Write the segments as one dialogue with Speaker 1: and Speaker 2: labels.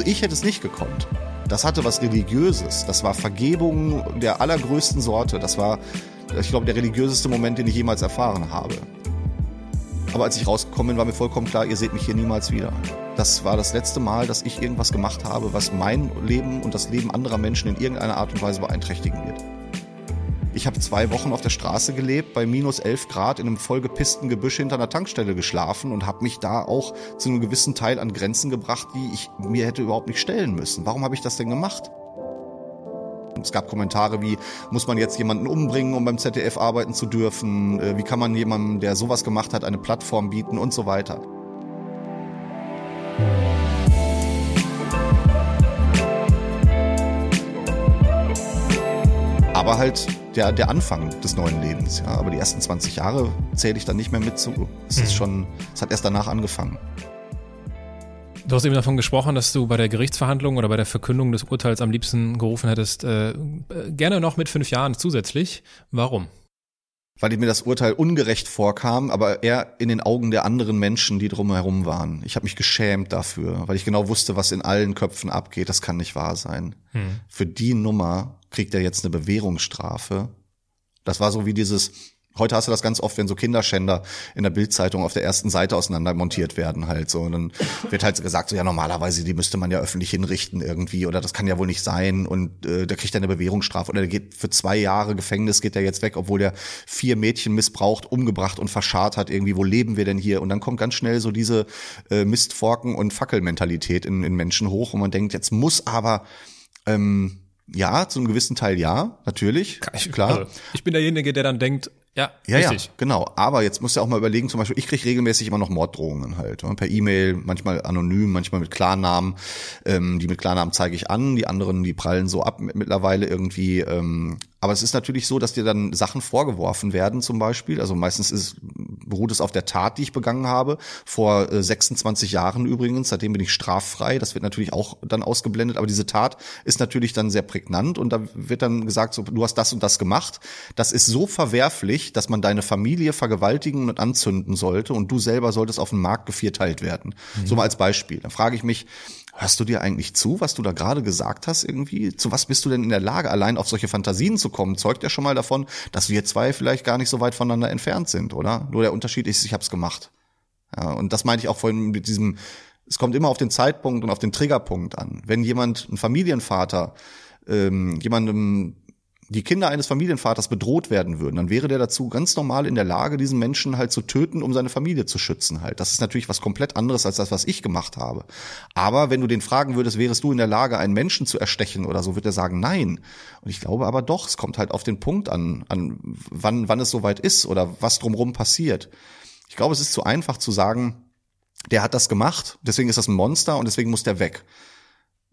Speaker 1: Also ich hätte es nicht gekonnt. Das hatte was Religiöses. Das war Vergebung der allergrößten Sorte. Das war, ich glaube, der religiöseste Moment, den ich jemals erfahren habe. Aber als ich rausgekommen bin, war mir vollkommen klar, ihr seht mich hier niemals wieder. Das war das letzte Mal, dass ich irgendwas gemacht habe, was mein Leben und das Leben anderer Menschen in irgendeiner Art und Weise beeinträchtigen wird. Ich habe zwei Wochen auf der Straße gelebt, bei minus elf Grad in einem vollgepissten Gebüsch hinter einer Tankstelle geschlafen und habe mich da auch zu einem gewissen Teil an Grenzen gebracht, die ich mir hätte überhaupt nicht stellen müssen. Warum habe ich das denn gemacht? Es gab Kommentare wie, muss man jetzt jemanden umbringen, um beim ZDF arbeiten zu dürfen? Äh, wie kann man jemandem, der sowas gemacht hat, eine Plattform bieten und so weiter? Aber halt der, der Anfang des neuen Lebens, ja. Aber die ersten 20 Jahre zähle ich dann nicht mehr mit zu. Es ist mhm. schon, es hat erst danach angefangen.
Speaker 2: Du hast eben davon gesprochen, dass du bei der Gerichtsverhandlung oder bei der Verkündung des Urteils am liebsten gerufen hättest, äh, gerne noch mit fünf Jahren zusätzlich. Warum?
Speaker 1: Weil mir das Urteil ungerecht vorkam, aber eher in den Augen der anderen Menschen, die drumherum waren. Ich habe mich geschämt dafür, weil ich genau wusste, was in allen Köpfen abgeht. Das kann nicht wahr sein. Hm. Für die Nummer kriegt er jetzt eine Bewährungsstrafe. Das war so wie dieses, Heute hast du das ganz oft, wenn so Kinderschänder in der Bildzeitung auf der ersten Seite auseinander montiert werden halt so. Und dann wird halt gesagt, so ja normalerweise, die müsste man ja öffentlich hinrichten irgendwie oder das kann ja wohl nicht sein und äh, der kriegt ja eine Bewährungsstrafe oder der geht für zwei Jahre Gefängnis geht er jetzt weg, obwohl der vier Mädchen missbraucht, umgebracht und verscharrt hat irgendwie. Wo leben wir denn hier? Und dann kommt ganz schnell so diese äh, Mistforken und Fackelmentalität in, in Menschen hoch und man denkt, jetzt muss aber ähm, ja, zu einem gewissen Teil ja, natürlich,
Speaker 2: ich, klar. Also, ich bin derjenige, der dann denkt, ja,
Speaker 1: ja, richtig. ja, genau. Aber jetzt musst du auch mal überlegen, zum Beispiel, ich kriege regelmäßig immer noch Morddrohungen halt. Ne? Per E-Mail, manchmal anonym, manchmal mit Klarnamen. Ähm, die mit Klarnamen zeige ich an, die anderen, die prallen so ab mittlerweile irgendwie. Ähm, aber es ist natürlich so, dass dir dann Sachen vorgeworfen werden, zum Beispiel. Also meistens ist, beruht es auf der Tat, die ich begangen habe. Vor äh, 26 Jahren übrigens, seitdem bin ich straffrei. Das wird natürlich auch dann ausgeblendet. Aber diese Tat ist natürlich dann sehr prägnant und da wird dann gesagt, so, du hast das und das gemacht. Das ist so verwerflich, dass man deine Familie vergewaltigen und anzünden sollte und du selber solltest auf dem Markt gevierteilt werden. Mhm. So mal als Beispiel. Dann frage ich mich, Hörst du dir eigentlich zu, was du da gerade gesagt hast irgendwie? Zu was bist du denn in der Lage, allein auf solche Fantasien zu kommen? Zeugt ja schon mal davon, dass wir zwei vielleicht gar nicht so weit voneinander entfernt sind, oder? Nur der Unterschied ist, ich habe es gemacht. Ja, und das meinte ich auch vorhin mit diesem, es kommt immer auf den Zeitpunkt und auf den Triggerpunkt an. Wenn jemand, ein Familienvater, ähm, jemandem die Kinder eines Familienvaters bedroht werden würden, dann wäre der dazu ganz normal in der Lage, diesen Menschen halt zu töten, um seine Familie zu schützen halt. Das ist natürlich was komplett anderes als das, was ich gemacht habe. Aber wenn du den fragen würdest, wärest du in der Lage, einen Menschen zu erstechen oder so, wird er sagen, nein. Und ich glaube aber doch, es kommt halt auf den Punkt an, an wann, wann es soweit ist oder was drumherum passiert. Ich glaube, es ist zu einfach zu sagen, der hat das gemacht, deswegen ist das ein Monster und deswegen muss der weg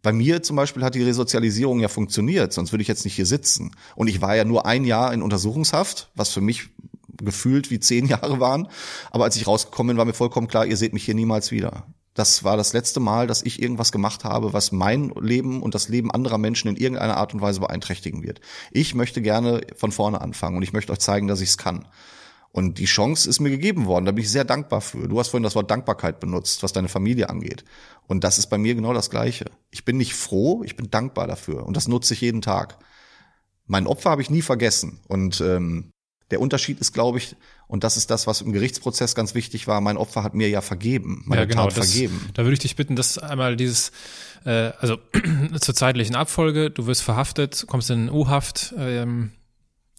Speaker 1: bei mir zum Beispiel hat die Resozialisierung ja funktioniert, sonst würde ich jetzt nicht hier sitzen. Und ich war ja nur ein Jahr in Untersuchungshaft, was für mich gefühlt wie zehn Jahre waren. Aber als ich rausgekommen bin, war mir vollkommen klar, ihr seht mich hier niemals wieder. Das war das letzte Mal, dass ich irgendwas gemacht habe, was mein Leben und das Leben anderer Menschen in irgendeiner Art und Weise beeinträchtigen wird. Ich möchte gerne von vorne anfangen und ich möchte euch zeigen, dass ich es kann. Und die Chance ist mir gegeben worden. Da bin ich sehr dankbar für. Du hast vorhin das Wort Dankbarkeit benutzt, was deine Familie angeht. Und das ist bei mir genau das Gleiche. Ich bin nicht froh, ich bin dankbar dafür. Und das nutze ich jeden Tag. Mein Opfer habe ich nie vergessen. Und ähm, der Unterschied ist, glaube ich, und das ist das, was im Gerichtsprozess ganz wichtig war, mein Opfer hat mir ja vergeben, meine ja, genau, Tat das, vergeben.
Speaker 2: Da würde ich dich bitten, dass einmal dieses, äh, also zur zeitlichen Abfolge, du wirst verhaftet, kommst in U-Haft, ähm,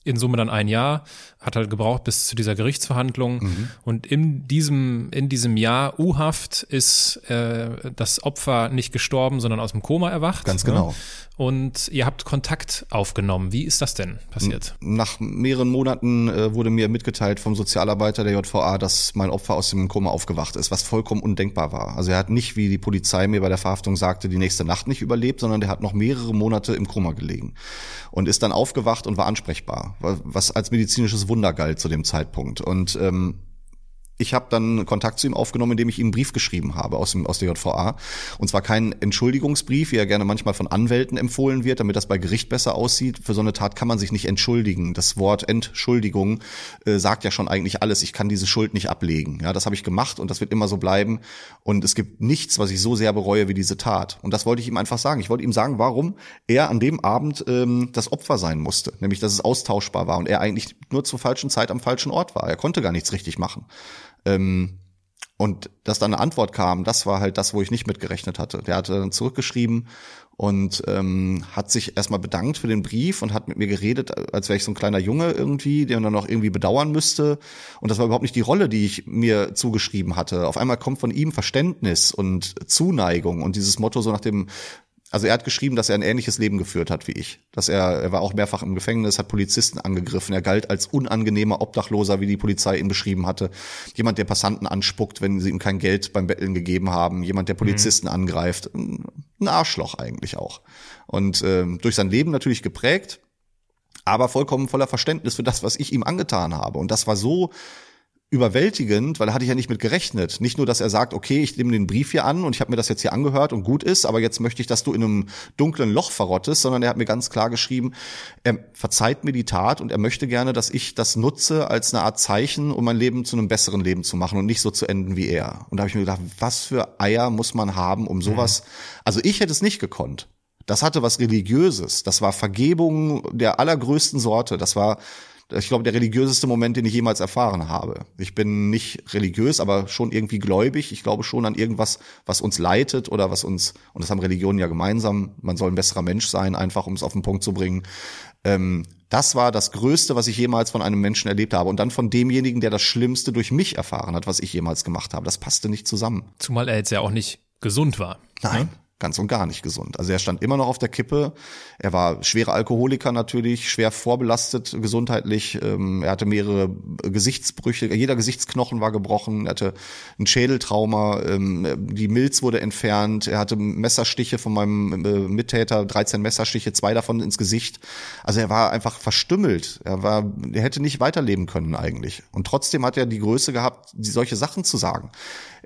Speaker 2: in Summe dann ein Jahr, hat halt gebraucht bis zu dieser Gerichtsverhandlung. Mhm. Und in diesem, in diesem Jahr U-Haft ist äh, das Opfer nicht gestorben, sondern aus dem Koma erwacht.
Speaker 1: Ganz genau.
Speaker 2: Ne? Und ihr habt Kontakt aufgenommen. Wie ist das denn passiert?
Speaker 1: Nach mehreren Monaten äh, wurde mir mitgeteilt vom Sozialarbeiter der JVA, dass mein Opfer aus dem Koma aufgewacht ist, was vollkommen undenkbar war. Also er hat nicht, wie die Polizei mir bei der Verhaftung sagte, die nächste Nacht nicht überlebt, sondern der hat noch mehrere Monate im Koma gelegen und ist dann aufgewacht und war ansprechbar, was als medizinisches Wunder galt zu dem Zeitpunkt. Und ähm, ich habe dann Kontakt zu ihm aufgenommen, indem ich ihm einen Brief geschrieben habe aus, dem, aus der JVA. Und zwar kein Entschuldigungsbrief, wie er gerne manchmal von Anwälten empfohlen wird, damit das bei Gericht besser aussieht. Für so eine Tat kann man sich nicht entschuldigen. Das Wort Entschuldigung äh, sagt ja schon eigentlich alles. Ich kann diese Schuld nicht ablegen. Ja, das habe ich gemacht und das wird immer so bleiben. Und es gibt nichts, was ich so sehr bereue wie diese Tat. Und das wollte ich ihm einfach sagen. Ich wollte ihm sagen, warum er an dem Abend ähm, das Opfer sein musste. Nämlich, dass es austauschbar war und er eigentlich nur zur falschen Zeit am falschen Ort war. Er konnte gar nichts richtig machen. Ähm, und dass dann eine Antwort kam, das war halt das, wo ich nicht mitgerechnet hatte. Der hatte dann zurückgeschrieben und ähm, hat sich erstmal bedankt für den Brief und hat mit mir geredet, als wäre ich so ein kleiner Junge irgendwie, der dann noch irgendwie bedauern müsste. Und das war überhaupt nicht die Rolle, die ich mir zugeschrieben hatte. Auf einmal kommt von ihm Verständnis und Zuneigung und dieses Motto so nach dem also er hat geschrieben, dass er ein ähnliches Leben geführt hat wie ich. Dass er, er war auch mehrfach im Gefängnis, hat Polizisten angegriffen. Er galt als unangenehmer Obdachloser, wie die Polizei ihn beschrieben hatte. Jemand, der Passanten anspuckt, wenn sie ihm kein Geld beim Betteln gegeben haben. Jemand, der. Polizisten mhm. angreift. Ein Arschloch eigentlich auch. Und äh, durch sein Leben natürlich geprägt, aber vollkommen voller Verständnis für das, was ich ihm angetan habe. Und das war so überwältigend, weil da hatte ich ja nicht mit gerechnet. Nicht nur, dass er sagt, okay, ich nehme den Brief hier an und ich habe mir das jetzt hier angehört und gut ist, aber jetzt möchte ich, dass du in einem dunklen Loch verrottest, sondern er hat mir ganz klar geschrieben, er verzeiht mir die Tat und er möchte gerne, dass ich das nutze als eine Art Zeichen, um mein Leben zu einem besseren Leben zu machen und nicht so zu enden wie er. Und da habe ich mir gedacht, was für Eier muss man haben, um sowas. Mhm. Also ich hätte es nicht gekonnt. Das hatte was Religiöses. Das war Vergebung der allergrößten Sorte. Das war ich glaube, der religiöseste Moment, den ich jemals erfahren habe. Ich bin nicht religiös, aber schon irgendwie gläubig. Ich glaube schon an irgendwas, was uns leitet oder was uns, und das haben Religionen ja gemeinsam, man soll ein besserer Mensch sein, einfach um es auf den Punkt zu bringen. Ähm, das war das Größte, was ich jemals von einem Menschen erlebt habe. Und dann von demjenigen, der das Schlimmste durch mich erfahren hat, was ich jemals gemacht habe. Das passte nicht zusammen.
Speaker 2: Zumal er jetzt ja auch nicht gesund war.
Speaker 1: Nein. Ne? Ganz und gar nicht gesund. Also er stand immer noch auf der Kippe. Er war schwerer Alkoholiker natürlich, schwer vorbelastet gesundheitlich. Ähm, er hatte mehrere Gesichtsbrüche. Jeder Gesichtsknochen war gebrochen. Er hatte ein Schädeltrauma. Ähm, die Milz wurde entfernt. Er hatte Messerstiche von meinem äh, Mittäter, 13 Messerstiche, zwei davon ins Gesicht. Also er war einfach verstümmelt. Er war, er hätte nicht weiterleben können eigentlich. Und trotzdem hat er die Größe gehabt, solche Sachen zu sagen.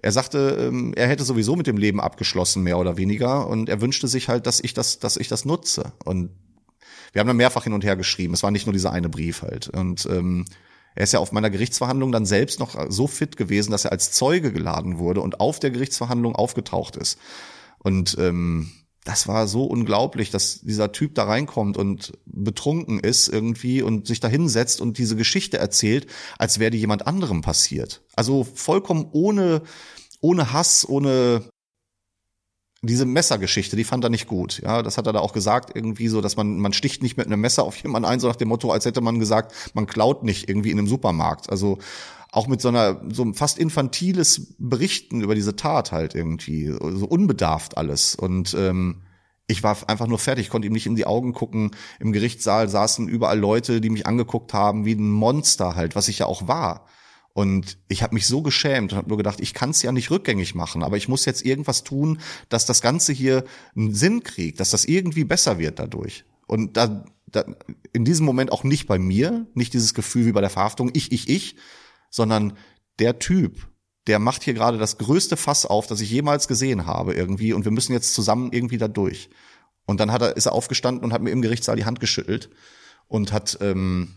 Speaker 1: Er sagte, ähm, er hätte sowieso mit dem Leben abgeschlossen, mehr oder weniger, und er wünschte sich halt, dass ich das, dass ich das nutze. Und wir haben dann mehrfach hin und her geschrieben. Es war nicht nur dieser eine Brief halt. Und ähm, er ist ja auf meiner Gerichtsverhandlung dann selbst noch so fit gewesen, dass er als Zeuge geladen wurde und auf der Gerichtsverhandlung aufgetaucht ist. Und ähm, das war so unglaublich, dass dieser Typ da reinkommt und betrunken ist irgendwie und sich da hinsetzt und diese Geschichte erzählt, als wäre die jemand anderem passiert. Also vollkommen ohne ohne Hass, ohne diese Messergeschichte, die fand er nicht gut. Ja, das hat er da auch gesagt, irgendwie so, dass man, man sticht nicht mit einem Messer auf jemanden ein, so nach dem Motto, als hätte man gesagt, man klaut nicht irgendwie in einem Supermarkt. Also auch mit so einer, so fast infantiles Berichten über diese Tat halt irgendwie, so unbedarft alles. Und ähm, ich war einfach nur fertig, konnte ihm nicht in die Augen gucken. Im Gerichtssaal saßen überall Leute, die mich angeguckt haben, wie ein Monster halt, was ich ja auch war. Und ich habe mich so geschämt und habe nur gedacht, ich kann es ja nicht rückgängig machen, aber ich muss jetzt irgendwas tun, dass das Ganze hier einen Sinn kriegt, dass das irgendwie besser wird dadurch. Und da, da in diesem Moment auch nicht bei mir, nicht dieses Gefühl wie bei der Verhaftung, ich, ich, ich, sondern der Typ, der macht hier gerade das größte Fass auf, das ich jemals gesehen habe irgendwie und wir müssen jetzt zusammen irgendwie da durch. Und dann hat er, ist er aufgestanden und hat mir im Gerichtssaal die Hand geschüttelt und hat ähm,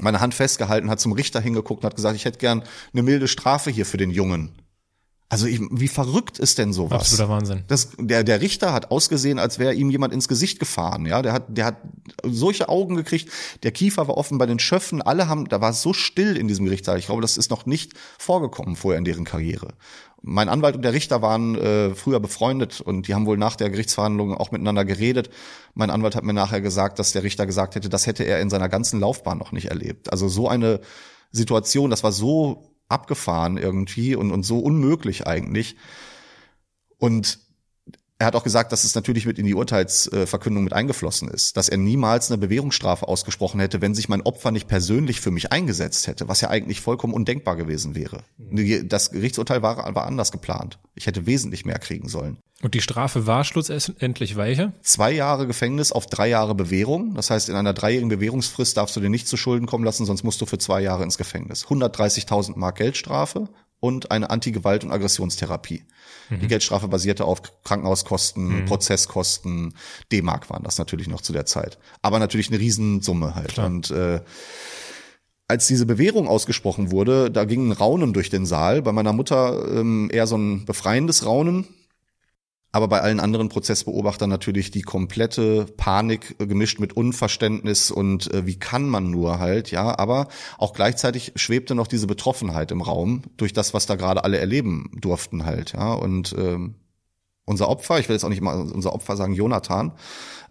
Speaker 1: meine Hand festgehalten, hat zum Richter hingeguckt und hat gesagt, ich hätte gern eine milde Strafe hier für den Jungen. Also ich, wie verrückt ist denn sowas?
Speaker 2: Absoluter Wahnsinn.
Speaker 1: Das, der, der Richter hat ausgesehen, als wäre ihm jemand ins Gesicht gefahren. Ja, der hat, der hat solche Augen gekriegt. Der Kiefer war offen bei den Schöffen. Alle haben, da war es so still in diesem Gerichtssaal. Ich glaube, das ist noch nicht vorgekommen vorher in deren Karriere. Mein Anwalt und der Richter waren äh, früher befreundet und die haben wohl nach der Gerichtsverhandlung auch miteinander geredet. Mein Anwalt hat mir nachher gesagt, dass der Richter gesagt hätte, das hätte er in seiner ganzen Laufbahn noch nicht erlebt. Also so eine Situation, das war so abgefahren irgendwie und, und so unmöglich eigentlich. Und er hat auch gesagt, dass es natürlich mit in die Urteilsverkündung mit eingeflossen ist, dass er niemals eine Bewährungsstrafe ausgesprochen hätte, wenn sich mein Opfer nicht persönlich für mich eingesetzt hätte, was ja eigentlich vollkommen undenkbar gewesen wäre. Das Gerichtsurteil war, war anders geplant. Ich hätte wesentlich mehr kriegen sollen.
Speaker 2: Und die Strafe war schlussendlich welche?
Speaker 1: Zwei Jahre Gefängnis auf drei Jahre Bewährung. Das heißt, in einer dreijährigen Bewährungsfrist darfst du dir nicht zu Schulden kommen lassen, sonst musst du für zwei Jahre ins Gefängnis. 130.000 Mark Geldstrafe und eine Anti-Gewalt- und Aggressionstherapie. Mhm. Die Geldstrafe basierte auf Krankenhauskosten, mhm. Prozesskosten, D-Mark waren das natürlich noch zu der Zeit. Aber natürlich eine Riesensumme halt. Klar. Und äh, als diese Bewährung ausgesprochen wurde, da ging ein Raunen durch den Saal. Bei meiner Mutter ähm, eher so ein befreiendes Raunen aber bei allen anderen Prozessbeobachtern natürlich die komplette Panik äh, gemischt mit Unverständnis und äh, wie kann man nur halt, ja, aber auch gleichzeitig schwebte noch diese Betroffenheit im Raum durch das, was da gerade alle erleben durften halt, ja, und ähm, unser Opfer, ich will jetzt auch nicht mal unser Opfer sagen, Jonathan,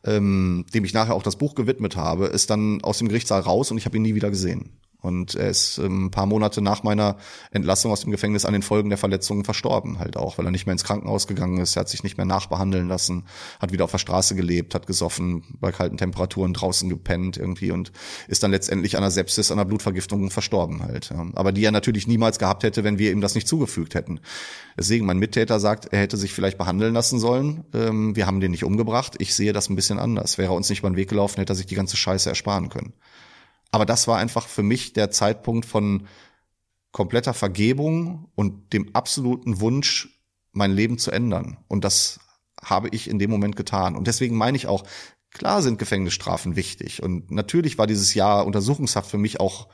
Speaker 1: ähm, dem ich nachher auch das Buch gewidmet habe, ist dann aus dem Gerichtssaal raus und ich habe ihn nie wieder gesehen. Und er ist ähm, ein paar Monate nach meiner Entlassung aus dem Gefängnis an den Folgen der Verletzungen verstorben, halt auch, weil er nicht mehr ins Krankenhaus gegangen ist, er hat sich nicht mehr nachbehandeln lassen, hat wieder auf der Straße gelebt, hat gesoffen, bei kalten Temperaturen draußen gepennt irgendwie und ist dann letztendlich an einer Sepsis, an einer Blutvergiftung verstorben halt. Aber die er natürlich niemals gehabt hätte, wenn wir ihm das nicht zugefügt hätten. Deswegen, mein Mittäter sagt, er hätte sich vielleicht behandeln lassen sollen. Ähm, wir haben den nicht umgebracht. Ich sehe das ein bisschen anders. Wäre er uns nicht über den Weg gelaufen, hätte er sich die ganze Scheiße ersparen können. Aber das war einfach für mich der Zeitpunkt von kompletter Vergebung und dem absoluten Wunsch, mein Leben zu ändern. Und das habe ich in dem Moment getan. Und deswegen meine ich auch, klar sind Gefängnisstrafen wichtig. Und natürlich war dieses Jahr Untersuchungshaft für mich auch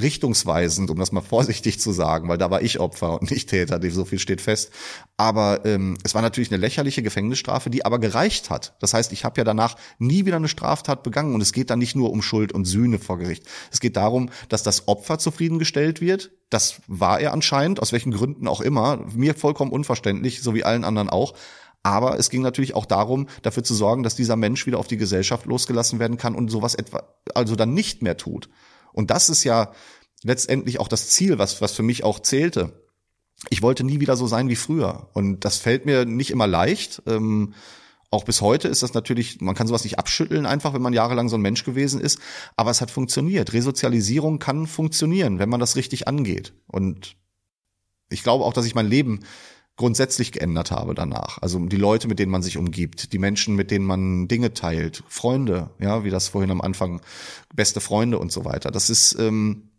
Speaker 1: richtungsweisend, um das mal vorsichtig zu sagen, weil da war ich Opfer und nicht Täter, so viel steht fest. Aber ähm, es war natürlich eine lächerliche Gefängnisstrafe, die aber gereicht hat. Das heißt, ich habe ja danach nie wieder eine Straftat begangen und es geht dann nicht nur um Schuld und Sühne vor Gericht. Es geht darum, dass das Opfer zufriedengestellt wird. Das war er anscheinend, aus welchen Gründen auch immer. Mir vollkommen unverständlich, so wie allen anderen auch. Aber es ging natürlich auch darum, dafür zu sorgen, dass dieser Mensch wieder auf die Gesellschaft losgelassen werden kann und sowas etwa, also dann nicht mehr tut. Und das ist ja letztendlich auch das Ziel, was, was für mich auch zählte. Ich wollte nie wieder so sein wie früher. Und das fällt mir nicht immer leicht. Ähm, auch bis heute ist das natürlich, man kann sowas nicht abschütteln einfach, wenn man jahrelang so ein Mensch gewesen ist. Aber es hat funktioniert. Resozialisierung kann funktionieren, wenn man das richtig angeht. Und ich glaube auch, dass ich mein Leben grundsätzlich geändert habe danach. Also die Leute, mit denen man sich umgibt, die Menschen, mit denen man Dinge teilt, Freunde, ja, wie das vorhin am Anfang, beste Freunde und so weiter. Das ist ähm,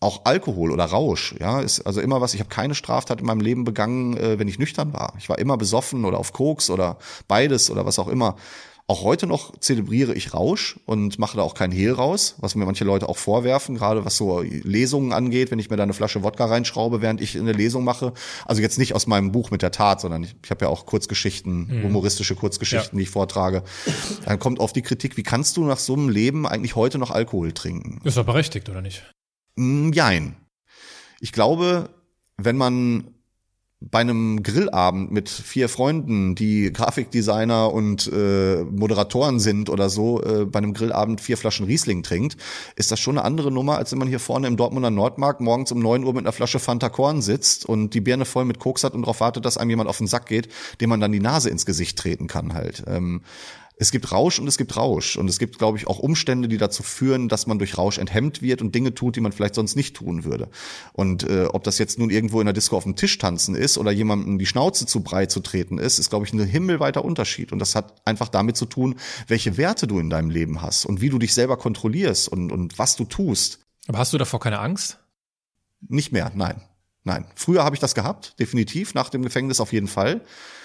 Speaker 1: auch Alkohol oder Rausch, ja, ist also immer was. Ich habe keine Straftat in meinem Leben begangen, äh, wenn ich nüchtern war. Ich war immer besoffen oder auf Koks oder beides oder was auch immer. Auch heute noch zelebriere ich Rausch und mache da auch kein Hehl raus, was mir manche Leute auch vorwerfen, gerade was so Lesungen angeht, wenn ich mir da eine Flasche Wodka reinschraube, während ich eine Lesung mache. Also jetzt nicht aus meinem Buch mit der Tat, sondern ich, ich habe ja auch Kurzgeschichten, mhm. humoristische Kurzgeschichten, ja. die ich vortrage. Dann kommt oft die Kritik, wie kannst du nach so einem Leben eigentlich heute noch Alkohol trinken?
Speaker 2: Ist doch berechtigt, oder nicht?
Speaker 1: Jein. Ich glaube, wenn man bei einem Grillabend mit vier Freunden, die Grafikdesigner und äh, Moderatoren sind oder so, äh, bei einem Grillabend vier Flaschen Riesling trinkt, ist das schon eine andere Nummer, als wenn man hier vorne im Dortmunder Nordmarkt morgens um neun Uhr mit einer Flasche Fanta Korn sitzt und die Birne voll mit Koks hat und darauf wartet, dass einem jemand auf den Sack geht, dem man dann die Nase ins Gesicht treten kann halt. Ähm, es gibt Rausch und es gibt Rausch. Und es gibt, glaube ich, auch Umstände, die dazu führen, dass man durch Rausch enthemmt wird und Dinge tut, die man vielleicht sonst nicht tun würde. Und äh, ob das jetzt nun irgendwo in der Disco auf dem Tisch tanzen ist oder jemandem die Schnauze zu breit zu treten ist, ist, glaube ich, ein himmelweiter Unterschied. Und das hat einfach damit zu tun, welche Werte du in deinem Leben hast und wie du dich selber kontrollierst und, und was du tust.
Speaker 2: Aber hast du davor keine Angst?
Speaker 1: Nicht mehr, nein. Nein. Früher habe ich das gehabt, definitiv, nach dem Gefängnis auf jeden Fall.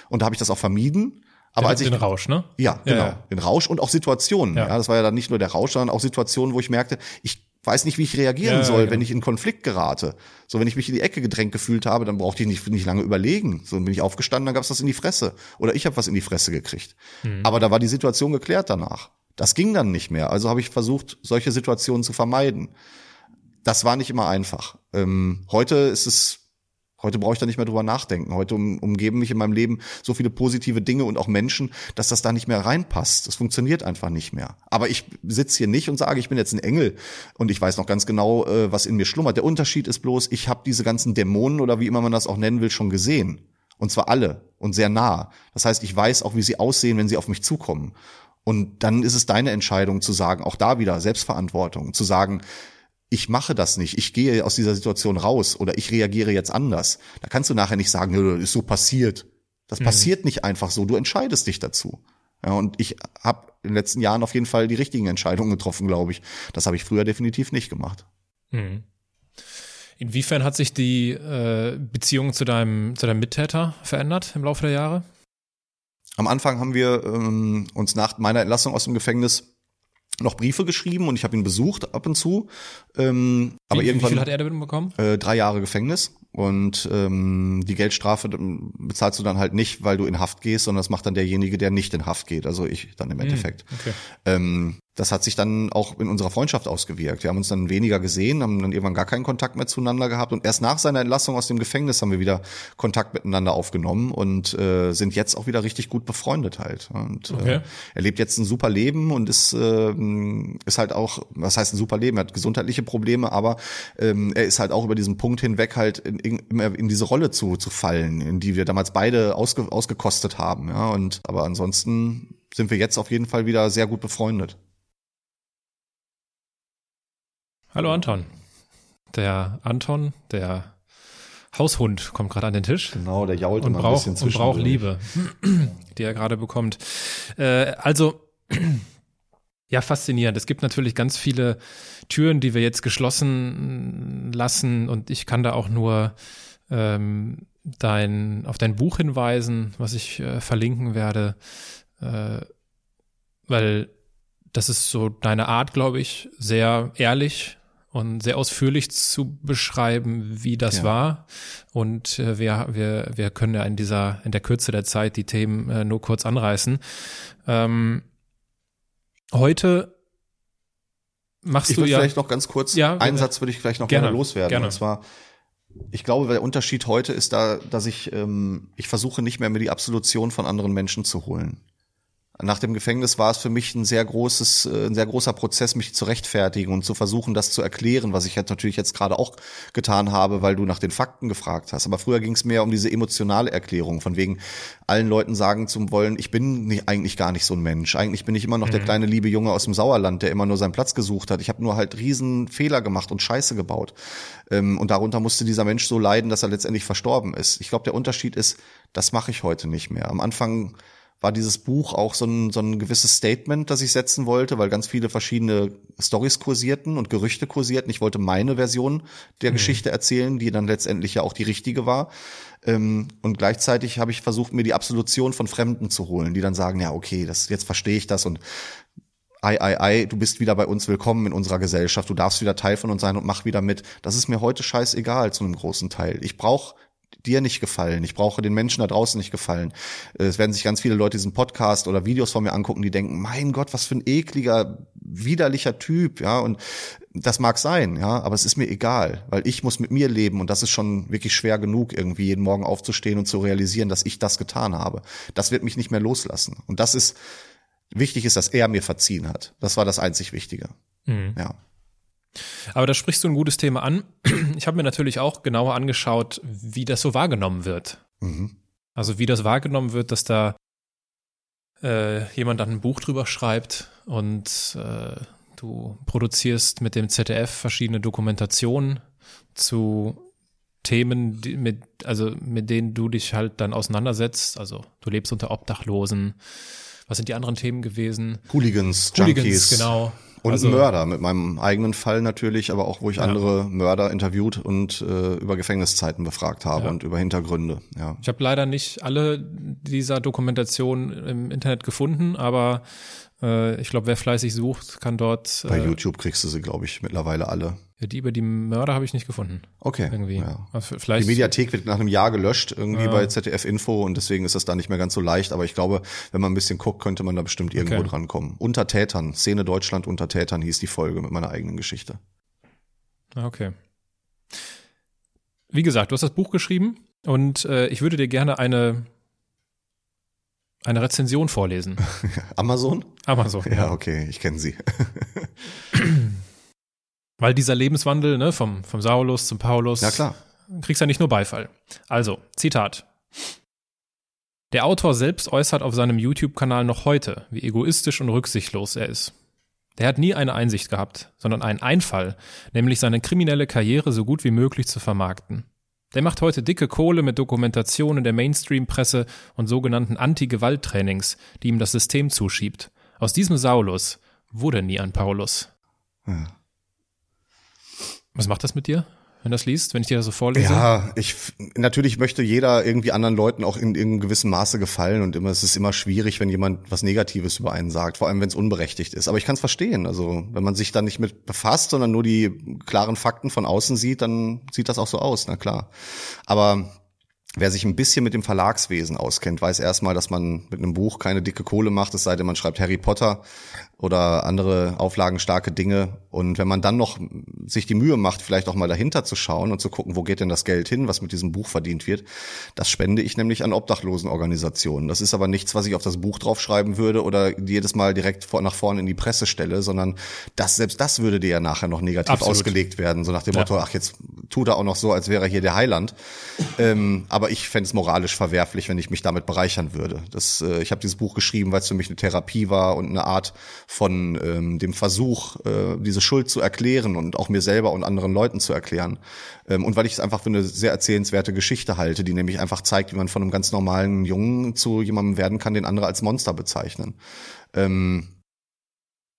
Speaker 1: Und da habe ich das auch vermieden.
Speaker 2: Aber
Speaker 1: den,
Speaker 2: als ich, den Rausch, ne?
Speaker 1: Ja, genau. Ja, ja. Den Rausch und auch Situationen. Ja. ja. das war ja dann nicht nur der Rausch, sondern auch Situationen, wo ich merkte, ich weiß nicht, wie ich reagieren soll, genau. wenn ich in Konflikt gerate. So, wenn ich mich in die Ecke gedrängt gefühlt habe, dann brauchte ich nicht, nicht lange überlegen. So, dann bin ich aufgestanden, dann gab's das in die Fresse. Oder ich habe was in die Fresse gekriegt. Mhm. Aber da war die Situation geklärt danach. Das ging dann nicht mehr. Also habe ich versucht, solche Situationen zu vermeiden. Das war nicht immer einfach. Ähm, heute ist es Heute brauche ich da nicht mehr drüber nachdenken. Heute um, umgeben mich in meinem Leben so viele positive Dinge und auch Menschen, dass das da nicht mehr reinpasst. Das funktioniert einfach nicht mehr. Aber ich sitze hier nicht und sage, ich bin jetzt ein Engel und ich weiß noch ganz genau, äh, was in mir schlummert. Der Unterschied ist bloß, ich habe diese ganzen Dämonen oder wie immer man das auch nennen will, schon gesehen. Und zwar alle und sehr nah. Das heißt, ich weiß auch, wie sie aussehen, wenn sie auf mich zukommen. Und dann ist es deine Entscheidung zu sagen, auch da wieder Selbstverantwortung, zu sagen, ich mache das nicht, ich gehe aus dieser Situation raus oder ich reagiere jetzt anders. Da kannst du nachher nicht sagen, das ist so passiert. Das mhm. passiert nicht einfach so, du entscheidest dich dazu. Ja, und ich habe in den letzten Jahren auf jeden Fall die richtigen Entscheidungen getroffen, glaube ich. Das habe ich früher definitiv nicht gemacht. Mhm.
Speaker 2: Inwiefern hat sich die äh, Beziehung zu deinem, zu deinem Mittäter verändert im Laufe der Jahre?
Speaker 1: Am Anfang haben wir ähm, uns nach meiner Entlassung aus dem Gefängnis noch Briefe geschrieben und ich habe ihn besucht ab und zu. Ähm, wie, aber irgendwann,
Speaker 2: wie viel hat er damit bekommen?
Speaker 1: Äh, drei Jahre Gefängnis und ähm, die Geldstrafe bezahlst du dann halt nicht, weil du in Haft gehst, sondern das macht dann derjenige, der nicht in Haft geht, also ich dann im hm, Endeffekt. Okay. Ähm, das hat sich dann auch in unserer Freundschaft ausgewirkt. Wir haben uns dann weniger gesehen, haben dann irgendwann gar keinen Kontakt mehr zueinander gehabt und erst nach seiner Entlassung aus dem Gefängnis haben wir wieder Kontakt miteinander aufgenommen und äh, sind jetzt auch wieder richtig gut befreundet halt. Und äh, okay. äh, er lebt jetzt ein super Leben und ist äh, ist halt auch, was heißt ein super Leben? Er hat gesundheitliche Probleme, aber ähm, er ist halt auch über diesen Punkt hinweg halt in, in, in diese Rolle zu zu fallen, in die wir damals beide ausge, ausgekostet haben. Ja und aber ansonsten sind wir jetzt auf jeden Fall wieder sehr gut befreundet.
Speaker 2: Hallo Anton. Der Anton, der Haushund, kommt gerade an den Tisch.
Speaker 1: Genau, der jault
Speaker 2: und braucht, ein bisschen Und braucht Liebe, die er gerade bekommt. Äh, also, ja, faszinierend. Es gibt natürlich ganz viele Türen, die wir jetzt geschlossen lassen und ich kann da auch nur ähm, dein, auf dein Buch hinweisen, was ich äh, verlinken werde, äh, weil das ist so deine Art, glaube ich, sehr ehrlich und sehr ausführlich zu beschreiben, wie das ja. war. Und äh, wir, wir, wir können ja in dieser, in der Kürze der Zeit die Themen äh, nur kurz anreißen. Ähm, heute machst
Speaker 1: ich
Speaker 2: du ja.
Speaker 1: vielleicht noch ganz kurz, ja, einen Satz würde ich vielleicht noch gerne, gerne loswerden. Gerne. Und zwar, ich glaube, der Unterschied heute ist da, dass ich, ähm, ich versuche nicht mehr mir die Absolution von anderen Menschen zu holen nach dem Gefängnis war es für mich ein sehr großes, äh, ein sehr großer Prozess, mich zu rechtfertigen und zu versuchen, das zu erklären, was ich jetzt natürlich jetzt gerade auch getan habe, weil du nach den Fakten gefragt hast. Aber früher ging es mehr um diese emotionale Erklärung, von wegen allen Leuten sagen zu wollen, ich bin nicht, eigentlich gar nicht so ein Mensch. Eigentlich bin ich immer noch mhm. der kleine liebe Junge aus dem Sauerland, der immer nur seinen Platz gesucht hat. Ich habe nur halt riesen Fehler gemacht und Scheiße gebaut. Ähm, und darunter musste dieser Mensch so leiden, dass er letztendlich verstorben ist. Ich glaube, der Unterschied ist, das mache ich heute nicht mehr. Am Anfang war dieses Buch auch so ein, so ein gewisses Statement, das ich setzen wollte, weil ganz viele verschiedene Stories kursierten und Gerüchte kursierten. Ich wollte meine Version der mhm. Geschichte erzählen, die dann letztendlich ja auch die richtige war. Ähm, und gleichzeitig habe ich versucht, mir die Absolution von Fremden zu holen, die dann sagen, ja, okay, das, jetzt verstehe ich das und ei, ei, ei, du bist wieder bei uns willkommen in unserer Gesellschaft, du darfst wieder Teil von uns sein und mach wieder mit. Das ist mir heute scheißegal zu einem großen Teil. Ich brauche dir nicht gefallen. Ich brauche den Menschen da draußen nicht gefallen. Es werden sich ganz viele Leute diesen Podcast oder Videos von mir angucken, die denken, mein Gott, was für ein ekliger, widerlicher Typ, ja, und das mag sein, ja, aber es ist mir egal, weil ich muss mit mir leben und das ist schon wirklich schwer genug, irgendwie jeden Morgen aufzustehen und zu realisieren, dass ich das getan habe. Das wird mich nicht mehr loslassen. Und das ist, wichtig ist, dass er mir verziehen hat. Das war das einzig Wichtige. Mhm. Ja.
Speaker 2: Aber da sprichst du ein gutes Thema an. Ich habe mir natürlich auch genauer angeschaut, wie das so wahrgenommen wird. Mhm. Also wie das wahrgenommen wird, dass da äh, jemand dann ein Buch drüber schreibt und äh, du produzierst mit dem ZDF verschiedene Dokumentationen zu Themen, die mit, also mit denen du dich halt dann auseinandersetzt. Also du lebst unter Obdachlosen. Was sind die anderen Themen gewesen?
Speaker 1: Hooligans, Hooligans Junkies.
Speaker 2: genau.
Speaker 1: Und also, Mörder mit meinem eigenen Fall natürlich, aber auch wo ich ja. andere Mörder interviewt und äh, über Gefängniszeiten befragt habe ja. und über Hintergründe. Ja.
Speaker 2: Ich habe leider nicht alle dieser Dokumentationen im Internet gefunden, aber äh, ich glaube, wer fleißig sucht, kann dort.
Speaker 1: Äh, Bei YouTube kriegst du sie, glaube ich, mittlerweile alle.
Speaker 2: Ja, die über die Mörder habe ich nicht gefunden.
Speaker 1: Okay. Irgendwie. Ja. Also vielleicht, die Mediathek wird nach einem Jahr gelöscht, irgendwie ja. bei ZDF Info und deswegen ist das da nicht mehr ganz so leicht. Aber ich glaube, wenn man ein bisschen guckt, könnte man da bestimmt irgendwo okay. drankommen. Unter Tätern, Szene Deutschland unter Tätern hieß die Folge mit meiner eigenen Geschichte.
Speaker 2: Ah, okay. Wie gesagt, du hast das Buch geschrieben und äh, ich würde dir gerne eine eine Rezension vorlesen.
Speaker 1: Amazon?
Speaker 2: Amazon.
Speaker 1: Ja, okay, ich kenne sie.
Speaker 2: Weil dieser Lebenswandel, ne, vom, vom Saulus zum Paulus,
Speaker 1: ja, klar.
Speaker 2: kriegst ja nicht nur Beifall. Also, Zitat. Der Autor selbst äußert auf seinem YouTube-Kanal noch heute, wie egoistisch und rücksichtslos er ist. Der hat nie eine Einsicht gehabt, sondern einen Einfall, nämlich seine kriminelle Karriere so gut wie möglich zu vermarkten. Der macht heute dicke Kohle mit Dokumentationen der Mainstream-Presse und sogenannten Anti-Gewalt-Trainings, die ihm das System zuschiebt. Aus diesem Saulus wurde nie ein Paulus. Ja. Was macht das mit dir? wenn das liest, wenn ich dir das so vorlese?
Speaker 1: Ja, ich natürlich möchte jeder irgendwie anderen Leuten auch in, in gewissem Maße gefallen und immer es ist immer schwierig, wenn jemand was Negatives über einen sagt, vor allem wenn es unberechtigt ist. Aber ich kann es verstehen. Also wenn man sich da nicht mit befasst, sondern nur die klaren Fakten von außen sieht, dann sieht das auch so aus, na klar. Aber Wer sich ein bisschen mit dem Verlagswesen auskennt, weiß erstmal, dass man mit einem Buch keine dicke Kohle macht, es sei denn, man schreibt Harry Potter oder andere auflagenstarke Dinge. Und wenn man dann noch sich die Mühe macht, vielleicht auch mal dahinter zu schauen und zu gucken, wo geht denn das Geld hin, was mit diesem Buch verdient wird, das spende ich nämlich an Obdachlosenorganisationen. Das ist aber nichts, was ich auf das Buch draufschreiben würde oder jedes Mal direkt vor, nach vorne in die Presse stelle, sondern das, selbst das würde dir ja nachher noch negativ Absolut. ausgelegt werden, so nach dem ja. Motto, ach, jetzt tut er auch noch so, als wäre er hier der Heiland. Ähm, aber ich fände es moralisch verwerflich, wenn ich mich damit bereichern würde. Das, äh, ich habe dieses Buch geschrieben, weil es für mich eine Therapie war und eine Art von ähm, dem Versuch, äh, diese Schuld zu erklären und auch mir selber und anderen Leuten zu erklären. Ähm, und weil ich es einfach für eine sehr erzählenswerte Geschichte halte, die nämlich einfach zeigt, wie man von einem ganz normalen Jungen zu jemandem werden kann, den andere als Monster bezeichnen. Ähm,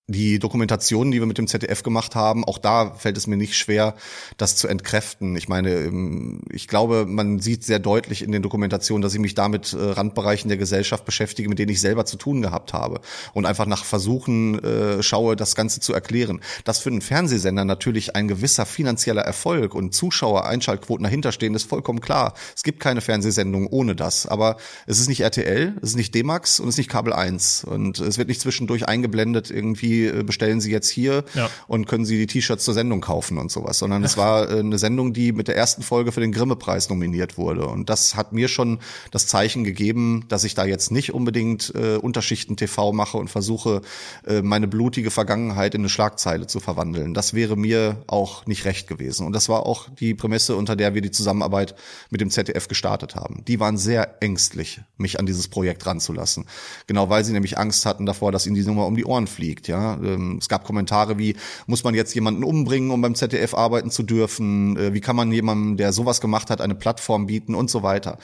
Speaker 1: die Dokumentation, die wir mit dem ZDF gemacht haben, auch da fällt es mir nicht schwer, das zu entkräften. Ich meine, ähm, ich glaube, man sieht sehr deutlich in den Dokumentationen, dass ich mich damit äh, Randbereichen der Gesellschaft beschäftige, mit denen ich selber zu tun gehabt habe und einfach nach Versuchen äh, schaue, das Ganze zu erklären. Dass für einen Fernsehsender natürlich ein gewisser finanzieller Erfolg und Zuschauer-Einschaltquoten dahinterstehen, ist vollkommen klar. Es gibt keine Fernsehsendung ohne das. Aber es ist nicht RTL, es ist nicht D-Max und es ist nicht Kabel 1. Und es wird nicht zwischendurch eingeblendet irgendwie äh, bestellen Sie jetzt hier ja. und können Sie die T-Shirts zur Sendung kaufen und sowas, sondern es war äh, eine Sendung, die mit der ersten Folge für den Grimme-Preis nominiert wurde. Und das hat mir schon das Zeichen gegeben, dass ich da jetzt nicht unbedingt äh, Unterschichten TV mache und versuche, äh, meine blutige Vergangenheit in eine Schlagzeile zu verwandeln. Das wäre mir auch nicht recht gewesen. Und das war auch die Prämisse, unter der wir die Zusammenarbeit mit dem ZDF gestartet haben. Die waren sehr ängstlich, mich an dieses Projekt ranzulassen. Genau weil sie nämlich Angst hatten davor, dass ihnen die Nummer um die Ohren fliegt. Ja, ähm, es gab Kommentare wie, muss man jetzt jemanden umbringen, um beim ZDF arbeiten zu dürfen? Äh, wie kann man jemandem, der sowas gemacht hat, eine Plattform bieten und so weiter?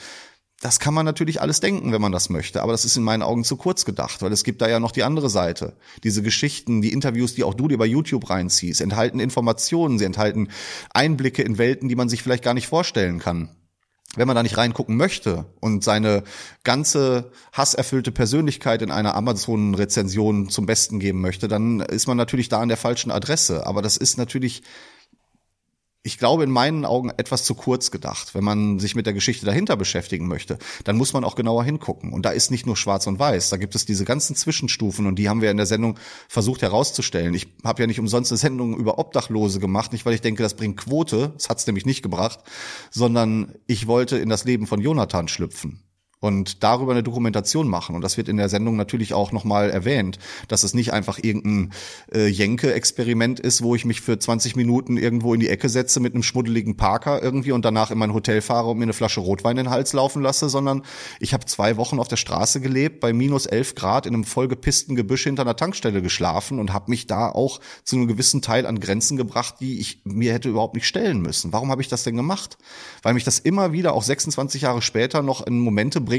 Speaker 1: Das kann man natürlich alles denken, wenn man das möchte, aber das ist in meinen Augen zu kurz gedacht, weil es gibt da ja noch die andere Seite. Diese Geschichten, die Interviews, die auch du dir bei YouTube reinziehst, enthalten Informationen, sie enthalten Einblicke in Welten, die man sich vielleicht gar nicht vorstellen kann wenn man da nicht reingucken möchte und seine ganze hasserfüllte Persönlichkeit in einer Amazon-Rezension zum Besten geben möchte, dann ist man natürlich da an der falschen Adresse. Aber das ist natürlich ich glaube, in meinen Augen etwas zu kurz gedacht. Wenn man sich mit der Geschichte dahinter beschäftigen möchte, dann muss man auch genauer hingucken. Und da ist nicht nur schwarz und weiß, da gibt es diese ganzen Zwischenstufen und die haben wir in der Sendung versucht herauszustellen. Ich habe ja nicht umsonst eine Sendung über Obdachlose gemacht, nicht weil ich denke, das bringt Quote, das hat es nämlich nicht gebracht, sondern ich wollte in das Leben von Jonathan schlüpfen und darüber eine Dokumentation machen. Und das wird in der Sendung natürlich auch nochmal erwähnt, dass es nicht einfach irgendein äh, Jenke-Experiment ist, wo ich mich für 20 Minuten irgendwo in die Ecke setze mit einem schmuddeligen Parker irgendwie und danach in mein Hotel fahre und mir eine Flasche Rotwein in den Hals laufen lasse, sondern ich habe zwei Wochen auf der Straße gelebt, bei minus elf Grad in einem vollgepissten Gebüsch hinter einer Tankstelle geschlafen und habe mich da auch zu einem gewissen Teil an Grenzen gebracht, die ich mir hätte überhaupt nicht stellen müssen. Warum habe ich das denn gemacht? Weil mich das immer wieder, auch 26 Jahre später, noch in Momente bringt,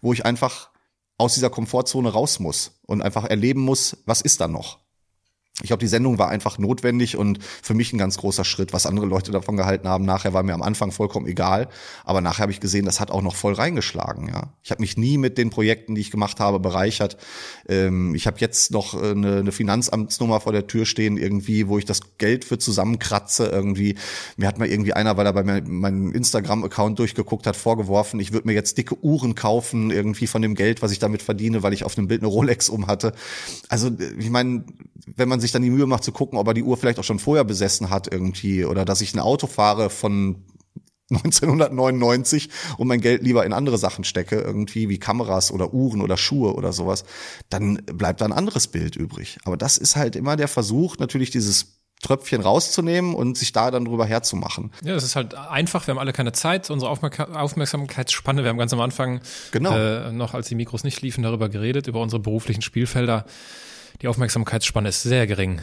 Speaker 1: wo ich einfach aus dieser Komfortzone raus muss und einfach erleben muss, was ist da noch? Ich glaube, die Sendung war einfach notwendig und für mich ein ganz großer Schritt. Was andere Leute davon gehalten haben, nachher war mir am Anfang vollkommen egal. Aber nachher habe ich gesehen, das hat auch noch voll reingeschlagen. Ja, ich habe mich nie mit den Projekten, die ich gemacht habe, bereichert. Ähm, ich habe jetzt noch äh, eine, eine Finanzamtsnummer vor der Tür stehen irgendwie, wo ich das Geld für zusammenkratze irgendwie. Mir hat mal irgendwie einer, weil er bei mir meinen Instagram-Account durchgeguckt hat, vorgeworfen, ich würde mir jetzt dicke Uhren kaufen irgendwie von dem Geld, was ich damit verdiene, weil ich auf dem Bild eine Rolex um hatte. Also ich meine, wenn man sich dann die Mühe macht zu gucken, ob er die Uhr vielleicht auch schon vorher besessen hat irgendwie oder dass ich ein Auto fahre von 1999 und mein Geld lieber in andere Sachen stecke, irgendwie wie Kameras oder Uhren oder Schuhe oder sowas, dann bleibt da ein anderes Bild übrig. Aber das ist halt immer der Versuch, natürlich dieses Tröpfchen rauszunehmen und sich da dann drüber herzumachen.
Speaker 2: Ja, es ist halt einfach, wir haben alle keine Zeit, unsere Aufmerksamkeitsspanne, wir haben ganz am Anfang,
Speaker 1: genau.
Speaker 2: äh, noch als die Mikros nicht liefen, darüber geredet, über unsere beruflichen Spielfelder. Die Aufmerksamkeitsspanne ist sehr gering.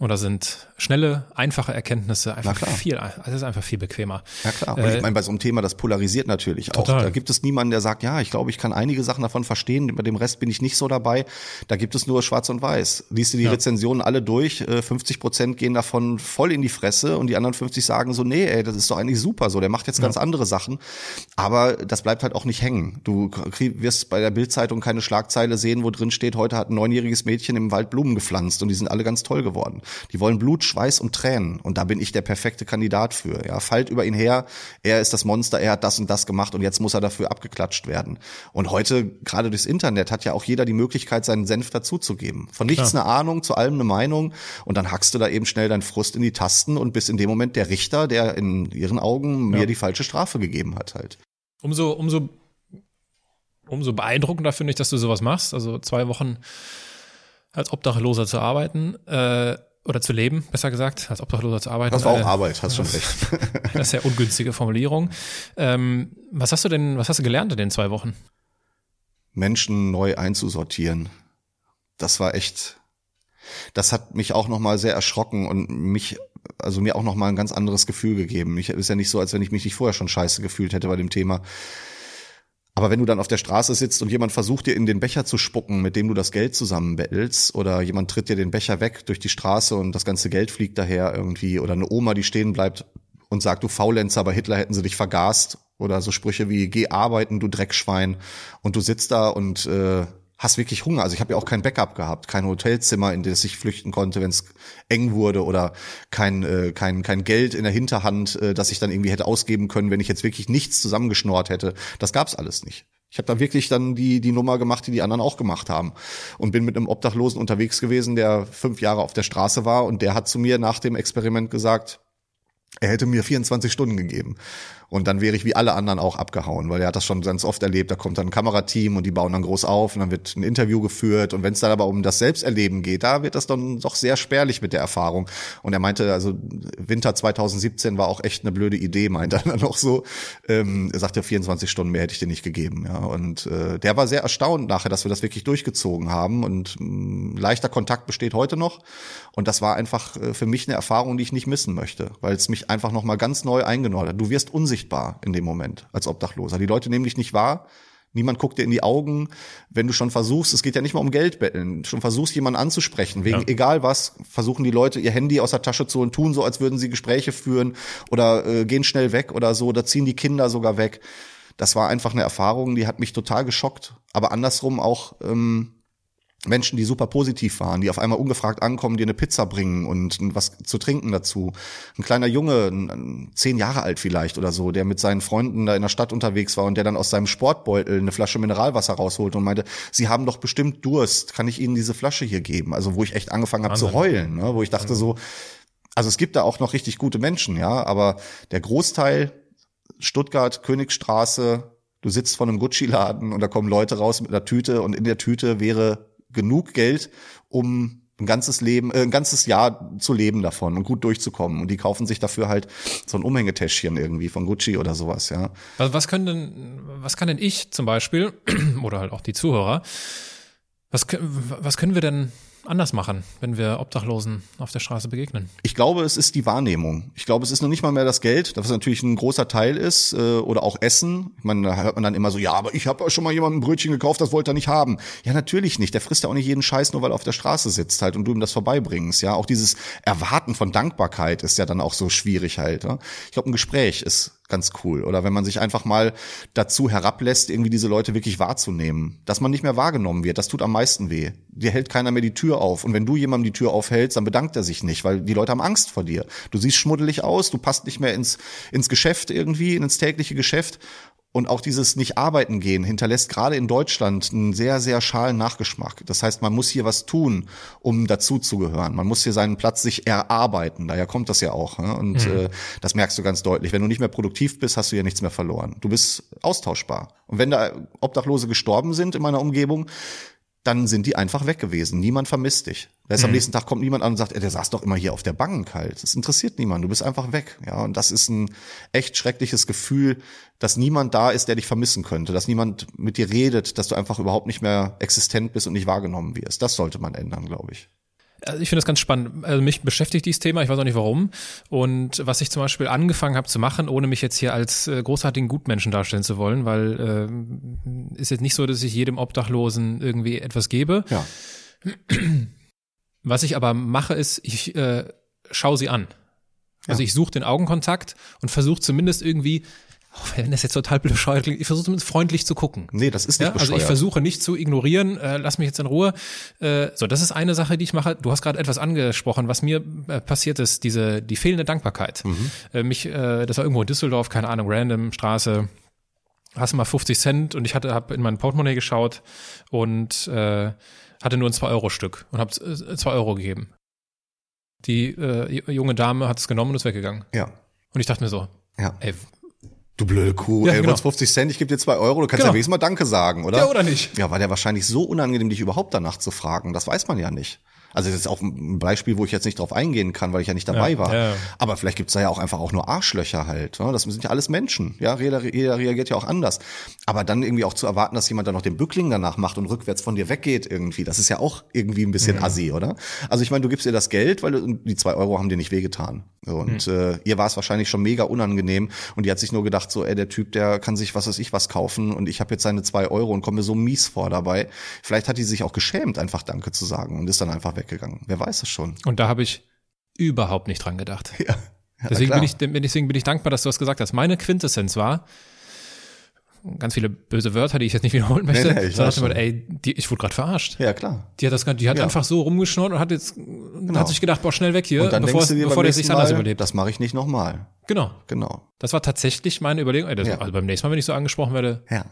Speaker 2: Oder sind schnelle, einfache Erkenntnisse einfach viel, es ist einfach viel bequemer.
Speaker 1: Ja klar. Und äh, ich meine, bei so einem Thema, das polarisiert natürlich auch. Total. Da gibt es niemanden, der sagt, ja, ich glaube, ich kann einige Sachen davon verstehen, bei dem Rest bin ich nicht so dabei. Da gibt es nur Schwarz und Weiß. Liest du die ja. Rezensionen alle durch, 50 äh, Prozent gehen davon voll in die Fresse und die anderen 50 sagen so, nee, ey, das ist doch eigentlich super so, der macht jetzt ja. ganz andere Sachen. Aber das bleibt halt auch nicht hängen. Du wirst bei der Bildzeitung keine Schlagzeile sehen, wo drin steht, heute hat ein neunjähriges Mädchen im Wald Blumen gepflanzt und die sind alle ganz toll geworden. Die wollen Blut, Schweiß und Tränen. Und da bin ich der perfekte Kandidat für. Ja, fallt über ihn her. Er ist das Monster. Er hat das und das gemacht und jetzt muss er dafür abgeklatscht werden. Und heute, gerade durchs Internet, hat ja auch jeder die Möglichkeit, seinen Senf dazuzugeben. Von nichts Klar. eine Ahnung, zu allem eine Meinung. Und dann hackst du da eben schnell deinen Frust in die Tasten und bist in dem Moment der Richter, der in ihren Augen ja. mir die falsche Strafe gegeben hat halt.
Speaker 2: Umso, umso, umso beeindruckender finde ich, dass du sowas machst. Also zwei Wochen als Obdachloser zu arbeiten. Äh, oder zu leben, besser gesagt, als Obdachloser zu arbeiten.
Speaker 1: Das war auch Arbeit, hast schon recht.
Speaker 2: das ist ja ungünstige Formulierung. Ähm, was hast du denn, was hast du gelernt in den zwei Wochen?
Speaker 1: Menschen neu einzusortieren. Das war echt, das hat mich auch nochmal sehr erschrocken und mich, also mir auch nochmal ein ganz anderes Gefühl gegeben. Ich ist ja nicht so, als wenn ich mich nicht vorher schon scheiße gefühlt hätte bei dem Thema. Aber wenn du dann auf der Straße sitzt und jemand versucht dir in den Becher zu spucken, mit dem du das Geld zusammenbettelst, oder jemand tritt dir den Becher weg durch die Straße und das ganze Geld fliegt daher irgendwie, oder eine Oma, die stehen bleibt und sagt, du Faulenzer, bei Hitler hätten sie dich vergast, oder so Sprüche wie, geh arbeiten, du Dreckschwein, und du sitzt da und äh, hast wirklich Hunger. Also ich habe ja auch kein Backup gehabt, kein Hotelzimmer, in das ich flüchten konnte, wenn es eng wurde oder kein, äh, kein, kein Geld in der Hinterhand, äh, das ich dann irgendwie hätte ausgeben können, wenn ich jetzt wirklich nichts zusammengeschnort hätte. Das gab's alles nicht. Ich habe da wirklich dann die, die Nummer gemacht, die die anderen auch gemacht haben. Und bin mit einem Obdachlosen unterwegs gewesen, der fünf Jahre auf der Straße war. Und der hat zu mir nach dem Experiment gesagt, er hätte mir 24 Stunden gegeben. Und dann wäre ich wie alle anderen auch abgehauen, weil er hat das schon ganz oft erlebt. Da kommt dann ein Kamerateam und die bauen dann groß auf und dann wird ein Interview geführt. Und wenn es dann aber um das Selbsterleben geht, da wird das dann doch sehr spärlich mit der Erfahrung. Und er meinte, also Winter 2017 war auch echt eine blöde Idee, meinte er dann noch so. Ähm, er sagte, 24 Stunden mehr hätte ich dir nicht gegeben. Ja. Und äh, der war sehr erstaunt nachher, dass wir das wirklich durchgezogen haben. Und mh, leichter Kontakt besteht heute noch. Und das war einfach äh, für mich eine Erfahrung, die ich nicht missen möchte, weil es mich einfach nochmal ganz neu eingenordet hat. Du wirst unsicher unsichtbar in dem Moment als Obdachloser. Die Leute nehmen dich nicht wahr. Niemand guckt dir in die Augen, wenn du schon versuchst, es geht ja nicht mal um Geld betteln, schon versuchst, jemanden anzusprechen, wegen ja. egal was, versuchen die Leute ihr Handy aus der Tasche zu holen, tun so, als würden sie Gespräche führen oder äh, gehen schnell weg oder so, da ziehen die Kinder sogar weg. Das war einfach eine Erfahrung, die hat mich total geschockt. Aber andersrum auch, ähm, Menschen, die super positiv waren, die auf einmal ungefragt ankommen, dir eine Pizza bringen und was zu trinken dazu. Ein kleiner Junge, zehn Jahre alt vielleicht oder so, der mit seinen Freunden da in der Stadt unterwegs war und der dann aus seinem Sportbeutel eine Flasche Mineralwasser rausholte und meinte, sie haben doch bestimmt Durst, kann ich ihnen diese Flasche hier geben? Also wo ich echt angefangen habe zu heulen, ne? wo ich dachte so, also es gibt da auch noch richtig gute Menschen, ja, aber der Großteil Stuttgart, Königstraße, du sitzt vor einem Gucci-Laden und da kommen Leute raus mit einer Tüte und in der Tüte wäre genug Geld, um ein ganzes Leben, äh, ein ganzes Jahr zu leben davon und gut durchzukommen. Und die kaufen sich dafür halt so ein Umhängetäschchen irgendwie von Gucci oder sowas, ja.
Speaker 2: Was, was können denn, was kann denn ich zum Beispiel, oder halt auch die Zuhörer, was, was können wir denn anders machen, wenn wir Obdachlosen auf der Straße begegnen?
Speaker 1: Ich glaube, es ist die Wahrnehmung. Ich glaube, es ist noch nicht mal mehr das Geld, das natürlich ein großer Teil ist, äh, oder auch Essen. Ich meine, da hört man dann immer so, ja, aber ich habe schon mal jemandem ein Brötchen gekauft, das wollte er nicht haben. Ja, natürlich nicht. Der frisst ja auch nicht jeden Scheiß, nur weil er auf der Straße sitzt halt und du ihm das vorbeibringst. Ja, auch dieses Erwarten von Dankbarkeit ist ja dann auch so schwierig halt. Ja? Ich glaube, ein Gespräch ist ganz cool. Oder wenn man sich einfach mal dazu herablässt, irgendwie diese Leute wirklich wahrzunehmen. Dass man nicht mehr wahrgenommen wird, das tut am meisten weh. Dir hält keiner mehr die Tür auf. Und wenn du jemandem die Tür aufhältst, dann bedankt er sich nicht, weil die Leute haben Angst vor dir. Du siehst schmuddelig aus, du passt nicht mehr ins, ins Geschäft irgendwie, ins tägliche Geschäft. Und auch dieses nicht arbeiten gehen hinterlässt gerade in Deutschland einen sehr, sehr schalen Nachgeschmack. Das heißt, man muss hier was tun, um dazuzugehören. Man muss hier seinen Platz sich erarbeiten. Daher kommt das ja auch. Ne? Und mhm. äh, das merkst du ganz deutlich. Wenn du nicht mehr produktiv bist, hast du ja nichts mehr verloren. Du bist austauschbar. Und wenn da Obdachlose gestorben sind in meiner Umgebung, dann sind die einfach weg gewesen. Niemand vermisst dich. Heißt, am nächsten Tag kommt niemand an und sagt, ey, der saß doch immer hier auf der Bank halt. Das interessiert niemand. Du bist einfach weg. Ja, und das ist ein echt schreckliches Gefühl, dass niemand da ist, der dich vermissen könnte, dass niemand mit dir redet, dass du einfach überhaupt nicht mehr existent bist und nicht wahrgenommen wirst. Das sollte man ändern, glaube ich.
Speaker 2: Also ich finde das ganz spannend. Also mich beschäftigt dieses Thema, ich weiß auch nicht warum. Und was ich zum Beispiel angefangen habe zu machen, ohne mich jetzt hier als äh, großartigen Gutmenschen darstellen zu wollen, weil äh, ist jetzt nicht so, dass ich jedem Obdachlosen irgendwie etwas gebe.
Speaker 1: Ja.
Speaker 2: Was ich aber mache, ist, ich äh, schaue sie an. Also
Speaker 1: Ja.
Speaker 2: ich suche den Augenkontakt und versuche zumindest irgendwie, auch wenn das jetzt total bescheuert klingt, ich versuche zumindest freundlich zu gucken.
Speaker 1: Nee, das ist nicht
Speaker 2: Ja, also ich
Speaker 1: bescheuert.
Speaker 2: versuche nicht zu ignorieren, äh, lass mich jetzt in Ruhe. Äh, so, das ist eine Sache, die ich mache. Du hast gerade etwas angesprochen, was mir äh, passiert ist, diese die fehlende Dankbarkeit.
Speaker 1: Mhm.
Speaker 2: Äh, mich, äh, das war irgendwo in Düsseldorf, keine Ahnung, random Straße. Hast du mal 50 Cent und ich hatte hab in mein Portemonnaie geschaut und äh, hatte nur ein 2-Euro-Stück und habe 2 Euro gegeben. Die äh, junge Dame hat es genommen und ist weggegangen.
Speaker 1: ja.
Speaker 2: Und ich dachte mir so,
Speaker 1: Ja.
Speaker 2: ey,
Speaker 1: Du blöde Kuh,
Speaker 2: Ja,
Speaker 1: ey,
Speaker 2: genau.
Speaker 1: genau. 50 Cent, ich gebe dir zwei Euro, du kannst
Speaker 2: Genau.
Speaker 1: ja wenigstens mal Danke sagen, oder?
Speaker 2: ja oder nicht?
Speaker 1: Ja, war der wahrscheinlich so unangenehm, dich überhaupt danach zu fragen. Das weiß man ja nicht. Also das ist auch ein Beispiel, wo ich jetzt nicht drauf eingehen kann, weil ich ja nicht dabei
Speaker 2: Ja,
Speaker 1: war.
Speaker 2: ja.
Speaker 1: Aber vielleicht gibt's da ja auch einfach auch nur Arschlöcher halt. ne? Das sind ja alles Menschen. Ja, jeder, jeder reagiert ja auch anders. Aber dann irgendwie auch zu erwarten, dass jemand dann noch den Bückling danach macht und rückwärts von dir weggeht irgendwie, das ist ja auch irgendwie ein bisschen
Speaker 2: Mhm.
Speaker 1: assi, oder? Also ich meine, du gibst ihr das Geld, weil du, die zwei Euro haben dir nicht wehgetan. Und
Speaker 2: Mhm.
Speaker 1: äh, ihr war es wahrscheinlich schon mega unangenehm und die hat sich nur gedacht, so, ey, der Typ, der kann sich was weiß ich was kaufen und ich habe jetzt seine zwei Euro und komme mir so mies vor dabei. Vielleicht hat die sich auch geschämt, einfach Danke zu sagen und ist dann einfach weggegangen. Wer weiß es schon.
Speaker 2: Und da habe ich überhaupt nicht dran gedacht.
Speaker 1: Ja. Ja,
Speaker 2: Deswegen bin, ich, deswegen bin ich dankbar, dass du das gesagt hast. Meine Quintessenz war, ganz viele böse Wörter, die ich jetzt nicht wiederholen möchte,
Speaker 1: nee, ich
Speaker 2: sondern
Speaker 1: weiß
Speaker 2: dachte
Speaker 1: schon.
Speaker 2: ey, die, ich wurde gerade verarscht.
Speaker 1: Ja, klar.
Speaker 2: Die hat das, die hat
Speaker 1: Ja.
Speaker 2: einfach so rumgeschnurrt und hat jetzt, hat sich gedacht, boah, schnell weg hier,
Speaker 1: Und dann
Speaker 2: bevor,
Speaker 1: denkst du dir
Speaker 2: bevor der sich anders
Speaker 1: Mal,
Speaker 2: überlebt.
Speaker 1: das mache ich nicht nochmal.
Speaker 2: Genau.
Speaker 1: Genau.
Speaker 2: Das war tatsächlich meine Überlegung. Ey, das,
Speaker 1: Ja.
Speaker 2: Also beim nächsten Mal, wenn ich so angesprochen werde,
Speaker 1: Ja.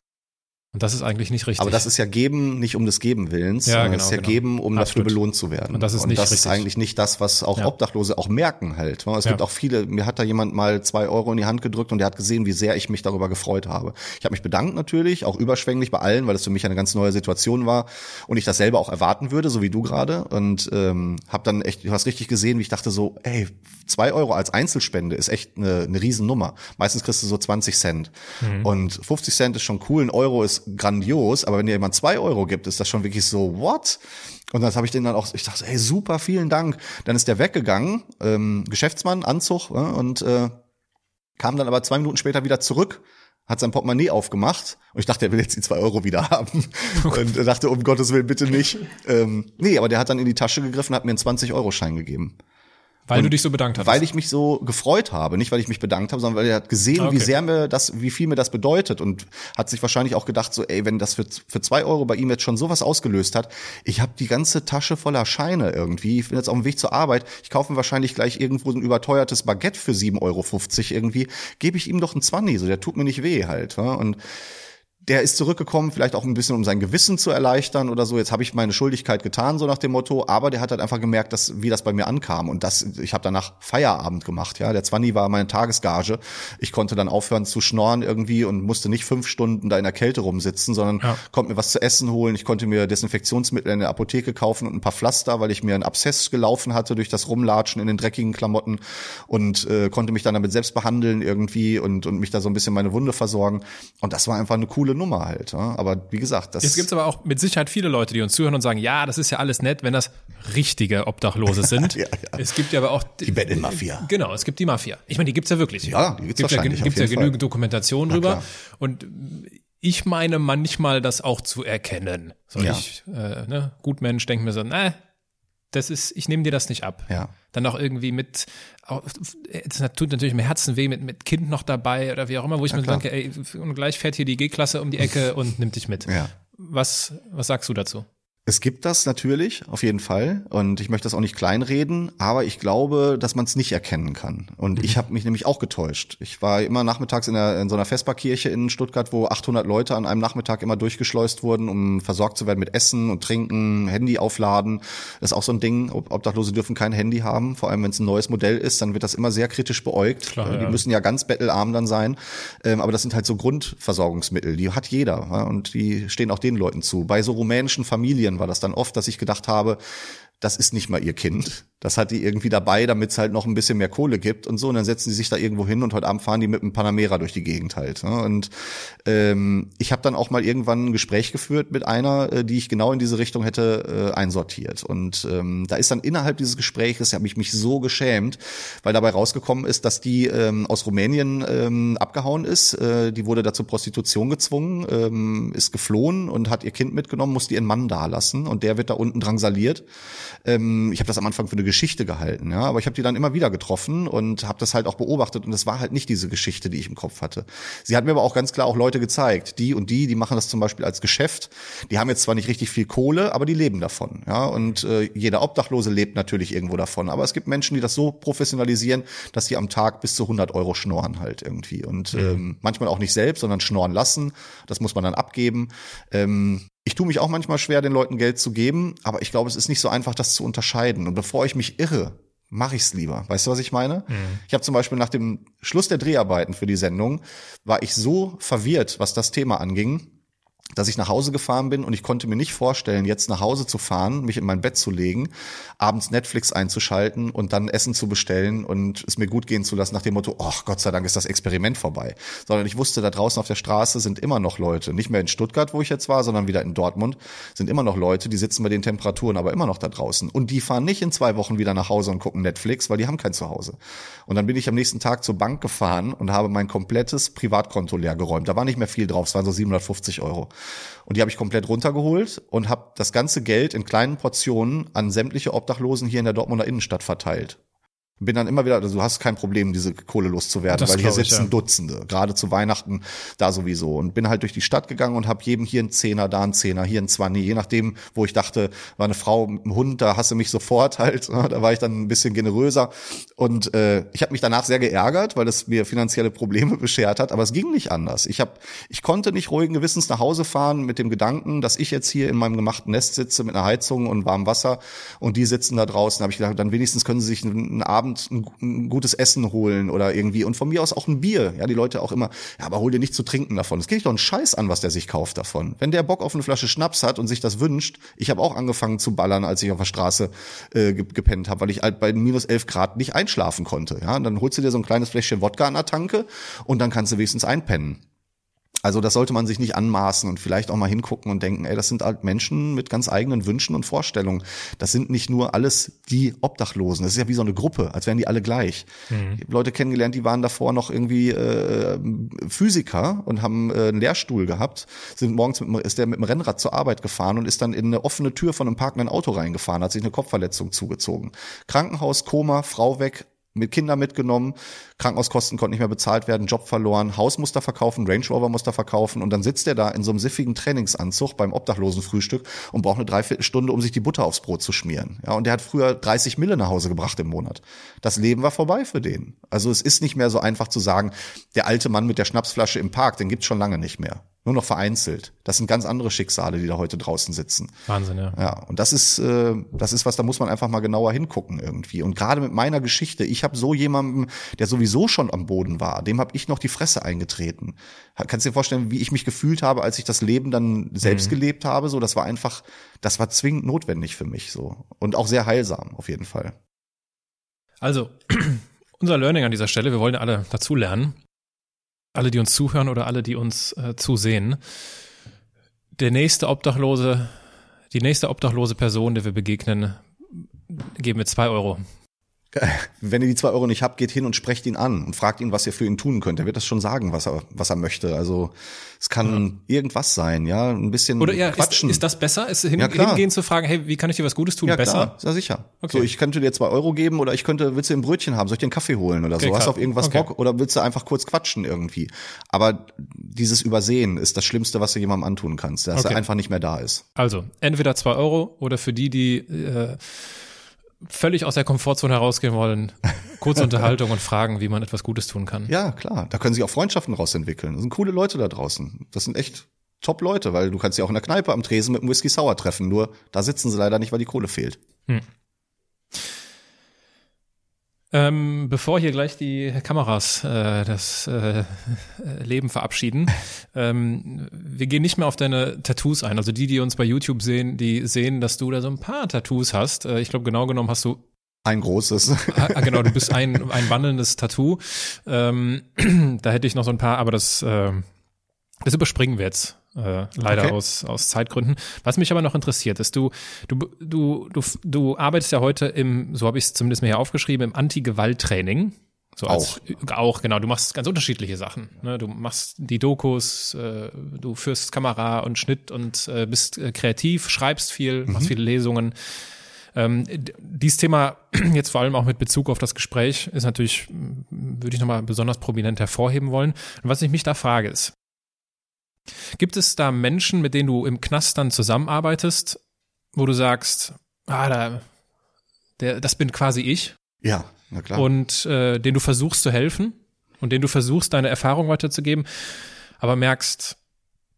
Speaker 2: Und das ist eigentlich nicht richtig.
Speaker 1: Aber das ist ja geben nicht um des Geben Willens,
Speaker 2: Ja,
Speaker 1: sondern
Speaker 2: genau,
Speaker 1: es ist ja
Speaker 2: genau.
Speaker 1: geben, um dafür
Speaker 2: Absolut.
Speaker 1: belohnt zu werden.
Speaker 2: Und das ist nicht
Speaker 1: das ist
Speaker 2: richtig.
Speaker 1: eigentlich nicht das, was auch
Speaker 2: Ja.
Speaker 1: Obdachlose auch merken halt. Es
Speaker 2: Ja.
Speaker 1: gibt auch viele, mir hat da jemand mal zwei Euro in die Hand gedrückt und der hat gesehen, wie sehr ich mich darüber gefreut habe. Ich habe mich bedankt natürlich, auch überschwänglich bei allen, weil es für mich eine ganz neue Situation war und ich das selber auch erwarten würde, so wie du gerade. Und ähm, habe dann echt, du hast richtig gesehen, wie ich dachte so, ey, zwei Euro als Einzelspende ist echt eine, eine Riesennummer. Meistens kriegst du so 20 Cent.
Speaker 2: Mhm.
Speaker 1: Und 50 Cent ist schon cool, ein Euro ist grandios, aber wenn dir jemand zwei Euro gibt, ist das schon wirklich so, what? Und das habe ich den dann auch, ich dachte, ey, super, vielen Dank. Dann ist der weggegangen, ähm, Geschäftsmann, Anzug, ja, und äh, kam dann aber zwei Minuten später wieder zurück, hat sein Portemonnaie aufgemacht und ich dachte, er will jetzt die zwei Euro wieder haben und dachte, um Gottes Willen, bitte nicht. Ähm, nee, aber der hat dann in die Tasche gegriffen, hat mir einen 20-Euro-Schein gegeben.
Speaker 2: Weil du dich so bedankt hast.
Speaker 1: Weil ich mich so gefreut habe, nicht weil ich mich bedankt habe, sondern weil er hat gesehen,
Speaker 2: Okay.
Speaker 1: wie sehr mir das, wie viel mir das bedeutet und hat sich wahrscheinlich auch gedacht, so, ey, wenn das für, für zwei Euro bei ihm jetzt schon sowas ausgelöst hat, ich habe die ganze Tasche voller Scheine irgendwie, ich bin jetzt auf dem Weg zur Arbeit, ich kaufe mir wahrscheinlich gleich irgendwo so ein überteuertes Baguette für 7,50 Euro irgendwie, gebe ich ihm doch einen 20, so der tut mir nicht weh halt. Ja? Und der ist zurückgekommen, vielleicht auch ein bisschen, um sein Gewissen zu erleichtern oder so. Jetzt habe ich meine Schuldigkeit getan, so nach dem Motto. Aber der hat halt einfach gemerkt, dass, wie das bei mir ankam. Und das, ich habe danach Feierabend gemacht. Ja, der Zwanni war meine Tagesgage. Ich konnte dann aufhören zu schnorren irgendwie und musste nicht fünf Stunden da in der Kälte rumsitzen, sondern
Speaker 2: Ja.
Speaker 1: konnte mir was zu essen holen. Ich konnte mir Desinfektionsmittel in der Apotheke kaufen und ein paar Pflaster, weil ich mir einen Abszess gelaufen hatte durch das Rumlatschen in den dreckigen Klamotten und äh, konnte mich dann damit selbst behandeln irgendwie und, und mich da so ein bisschen meine Wunde versorgen. Und das war einfach eine coole Nummer halt. Ja? Aber wie gesagt, das
Speaker 2: Jetzt gibt's aber auch mit Sicherheit viele Leute, die uns zuhören und sagen, ja, das ist ja alles nett, wenn das richtige Obdachlose sind.
Speaker 1: Ja, ja.
Speaker 2: Es gibt ja aber auch
Speaker 1: Die Bettelmafia.
Speaker 2: Genau, es gibt die Mafia. Ich meine, die gibt's ja wirklich.
Speaker 1: Ja, die gibt's
Speaker 2: Gibt ja,
Speaker 1: wahrscheinlich,
Speaker 2: gibt's
Speaker 1: auf
Speaker 2: ja genügend
Speaker 1: Fall.
Speaker 2: Dokumentation drüber. Und ich meine manchmal das auch zu erkennen. So
Speaker 1: Ja.
Speaker 2: ich, äh, ne, Gutmensch, denke mir so, na, das ist, ich nehme dir das nicht ab.
Speaker 1: Ja.
Speaker 2: Dann auch irgendwie mit, auch- das tut natürlich im Herzen weh, mit, mit Kind noch dabei oder wie auch immer, wo ich mir
Speaker 1: klar.
Speaker 2: denke, ey, und gleich fährt hier die G-Klasse um die Ecke und nimmt dich mit.
Speaker 1: Ja.
Speaker 2: Was, was sagst du dazu?
Speaker 1: Es gibt das natürlich, auf jeden Fall. Und ich möchte das auch nicht kleinreden, aber ich glaube, dass man es nicht erkennen kann. Und ich habe mich nämlich auch getäuscht. Ich war immer nachmittags in, der, in so einer Vesperkirche in Stuttgart, wo 800 Leute an einem Nachmittag immer durchgeschleust wurden, um versorgt zu werden mit Essen und Trinken, Handy aufladen. Das ist auch so ein Ding. Ob- Obdachlose dürfen kein Handy haben. Vor allem, wenn es ein neues Modell ist, dann wird das immer sehr kritisch beäugt.
Speaker 2: Klar,
Speaker 1: Äh, die
Speaker 2: ja.
Speaker 1: müssen ja ganz bettelarm dann sein. Ähm, aber das sind halt so Grundversorgungsmittel. Die hat jeder. Und die stehen auch den Leuten zu. Bei so rumänischen Familien war das dann oft, dass ich gedacht habe, das ist nicht mal ihr Kind. Das hat die irgendwie dabei, damit es halt noch ein bisschen mehr Kohle gibt und so. Und dann setzen sie sich da irgendwo hin und heute Abend fahren die mit einem Panamera durch die Gegend halt. Ne? Und ähm, ich habe dann auch mal irgendwann ein Gespräch geführt mit einer, äh, die ich genau in diese Richtung hätte äh, einsortiert. Und ähm, da ist dann innerhalb dieses Gespräches, habe ich mich so geschämt, weil dabei rausgekommen ist, dass die ähm, aus Rumänien ähm, abgehauen ist. Äh, die wurde dazu Prostitution gezwungen, ähm, ist geflohen und hat ihr Kind mitgenommen, musste ihren Mann da lassen und der wird da unten drangsaliert. Ähm, ich habe das am Anfang für eine Geschichte gehalten, ja, aber ich habe die dann immer wieder getroffen und habe das halt auch beobachtet und es war halt nicht diese Geschichte, die ich im Kopf hatte. Sie hat mir aber auch ganz klar auch Leute gezeigt, die und die, die machen das zum Beispiel als Geschäft. Die haben jetzt zwar nicht richtig viel Kohle, aber die leben davon, ja, und äh, jeder Obdachlose lebt natürlich irgendwo davon. Aber es gibt Menschen, die das so professionalisieren, dass sie am Tag bis zu 100 Euro schnorren halt irgendwie und mhm. ähm, manchmal auch nicht selbst, sondern schnorren lassen. Das muss man dann abgeben. Ähm, ich tue mich auch manchmal schwer, den Leuten Geld zu geben, aber ich glaube, es ist nicht so einfach, das zu unterscheiden. Und bevor ich mich irre, mache ich es lieber. Weißt du, was ich meine? Mhm. Ich habe zum Beispiel nach dem Schluss der Dreharbeiten für die Sendung, war ich so verwirrt, was das Thema anging, dass ich nach Hause gefahren bin und ich konnte mir nicht vorstellen, jetzt nach Hause zu fahren, mich in mein Bett zu legen, abends Netflix einzuschalten und dann Essen zu bestellen und es mir gut gehen zu lassen nach dem Motto, ach Gott sei Dank ist das Experiment vorbei. Sondern ich wusste, da draußen auf der Straße sind immer noch Leute, nicht mehr in Stuttgart, wo ich jetzt war, sondern wieder in Dortmund, sind immer noch Leute, die sitzen bei den Temperaturen aber immer noch da draußen. Und die fahren nicht in zwei Wochen wieder nach Hause und gucken Netflix, weil die haben kein Zuhause. Und dann bin ich am nächsten Tag zur Bank gefahren und habe mein komplettes Privatkonto leer geräumt. Da war nicht mehr viel drauf, es waren so 750 Euro. Und die habe ich komplett runtergeholt und habe das ganze Geld in kleinen Portionen an sämtliche Obdachlosen hier in der Dortmunder Innenstadt verteilt bin dann immer wieder, also du hast kein Problem, diese Kohle loszuwerden, das weil hier sitzen ich, ja. Dutzende, gerade zu Weihnachten da sowieso. Und bin halt durch die Stadt gegangen und habe jedem hier einen Zehner, da einen Zehner, hier einen Zwanni, je nachdem, wo ich dachte, war eine Frau mit einem Hund, da hasse mich sofort halt, da war ich dann ein bisschen generöser. Und äh, ich habe mich danach sehr geärgert, weil es mir finanzielle Probleme beschert hat, aber es ging nicht anders. Ich hab, ich konnte nicht ruhigen Gewissens nach Hause fahren mit dem Gedanken, dass ich jetzt hier in meinem gemachten Nest sitze mit einer Heizung und warmem Wasser und die sitzen da draußen. Da habe ich gedacht, dann wenigstens können sie sich einen Abend Abend ein, ein, gutes Essen holen oder irgendwie und von mir aus auch ein Bier. Ja, die Leute auch immer, ja, aber hol dir nicht zu trinken davon. Es geht doch einen Scheiß an, was der sich kauft davon. Wenn der Bock auf eine Flasche Schnaps hat und sich das wünscht, ich habe auch angefangen zu ballern, als ich auf der Straße äh, gepennt habe, weil ich halt bei minus elf Grad nicht einschlafen konnte. Ja, und dann holst du dir so ein kleines Fläschchen Wodka an der Tanke und dann kannst du wenigstens einpennen. Also das sollte man sich nicht anmaßen und vielleicht auch mal hingucken und denken, ey, das sind halt Menschen mit ganz eigenen Wünschen und Vorstellungen. Das sind nicht nur alles die Obdachlosen. Das ist ja wie so eine Gruppe, als wären die alle gleich. Mhm. Ich habe Leute kennengelernt, die waren davor noch irgendwie äh, Physiker und haben äh, einen Lehrstuhl gehabt, sind morgens mit, ist der mit dem Rennrad zur Arbeit gefahren und ist dann in eine offene Tür von einem parkenden Auto reingefahren, hat sich eine Kopfverletzung zugezogen. Krankenhaus, Koma, Frau weg, mit Kinder mitgenommen, Krankenhauskosten konnten nicht mehr bezahlt werden, Job verloren, Hausmuster verkaufen, Range Rover Muster verkaufen und dann sitzt er da in so einem siffigen Trainingsanzug beim Obdachlosenfrühstück und braucht eine Dreiviertelstunde, um sich die Butter aufs Brot zu schmieren. Ja, und der hat früher 30 Mille nach Hause gebracht im Monat. Das Leben war vorbei für den. Also es ist nicht mehr so einfach zu sagen, der alte Mann mit der Schnapsflasche im Park, den gibt's schon lange nicht mehr nur noch vereinzelt. Das sind ganz andere Schicksale, die da heute draußen sitzen.
Speaker 2: Wahnsinn, ja.
Speaker 1: Ja, und das ist, äh, das ist was, da muss man einfach mal genauer hingucken irgendwie. Und gerade mit meiner Geschichte, ich habe so jemanden, der sowieso schon am Boden war, dem habe ich noch die Fresse eingetreten. Kannst du dir vorstellen, wie ich mich gefühlt habe, als ich das Leben dann selbst mhm. gelebt habe? So, das war einfach, das war zwingend notwendig für mich so und auch sehr heilsam auf jeden Fall.
Speaker 2: Also unser Learning an dieser Stelle, wir wollen ja alle dazu lernen alle, die uns zuhören oder alle, die uns äh, zusehen. Der nächste Obdachlose, die nächste obdachlose Person, der wir begegnen, geben wir zwei Euro.
Speaker 1: Wenn ihr die zwei Euro nicht habt, geht hin und sprecht ihn an und fragt ihn, was ihr für ihn tun könnt. Er wird das schon sagen, was er, was er möchte. Also es kann ja. irgendwas sein, ja, ein bisschen
Speaker 2: Oder ja, quatschen. Ist, ist das besser? Ist hin, ja, hingehen zu fragen, hey, wie kann ich dir was Gutes tun?
Speaker 1: Ja,
Speaker 2: besser?
Speaker 1: Klar, sehr sicher. Okay. So, ich könnte dir zwei Euro geben oder ich könnte, willst du ein Brötchen haben? Soll ich dir einen Kaffee holen oder okay, so? Hast du auf irgendwas okay. Bock oder willst du einfach kurz quatschen irgendwie? Aber dieses Übersehen ist das Schlimmste, was du jemandem antun kannst, dass er einfach nicht mehr da ist.
Speaker 2: Also entweder zwei Euro oder für die, die äh, völlig aus der Komfortzone herausgehen wollen, kurze Unterhaltung und fragen, wie man etwas Gutes tun kann.
Speaker 1: Ja, klar. Da können sich auch Freundschaften rausentwickeln. Das sind coole Leute da draußen. Das sind echt top Leute, weil du kannst sie auch in der Kneipe am Tresen mit einem Whisky Sour treffen. Nur da sitzen sie leider nicht, weil die Kohle fehlt. Hm.
Speaker 2: Ähm, bevor hier gleich die Kameras äh, das äh, Leben verabschieden, ähm, wir gehen nicht mehr auf deine Tattoos ein. Also die, die uns bei YouTube sehen, die sehen, dass du da so ein paar Tattoos hast. Äh, ich glaube, genau genommen hast du
Speaker 1: ein großes.
Speaker 2: Ah, ah, genau, du bist ein, ein wandelndes Tattoo. Ähm, da hätte ich noch so ein paar, aber das, äh, das überspringen wir jetzt. Äh, leider okay. aus, aus Zeitgründen. Was mich aber noch interessiert, ist, du, du, du, du, du arbeitest ja heute im, so habe ich es zumindest mir hier aufgeschrieben, im Anti-Gewalt-Training. So als, auch. auch, genau. Du machst ganz unterschiedliche Sachen. Ne? Du machst die Dokus, äh, du führst Kamera und Schnitt und äh, bist äh, kreativ, schreibst viel, mhm. machst viele Lesungen. Ähm, dieses Thema jetzt vor allem auch mit Bezug auf das Gespräch ist natürlich, würde ich nochmal besonders prominent hervorheben wollen. Und was ich mich da frage ist, Gibt es da Menschen, mit denen du im Knast dann zusammenarbeitest, wo du sagst, ah, da, der, das bin quasi ich?
Speaker 1: Ja, na klar.
Speaker 2: Und äh, den du versuchst zu helfen und den du versuchst, deine Erfahrung weiterzugeben, aber merkst,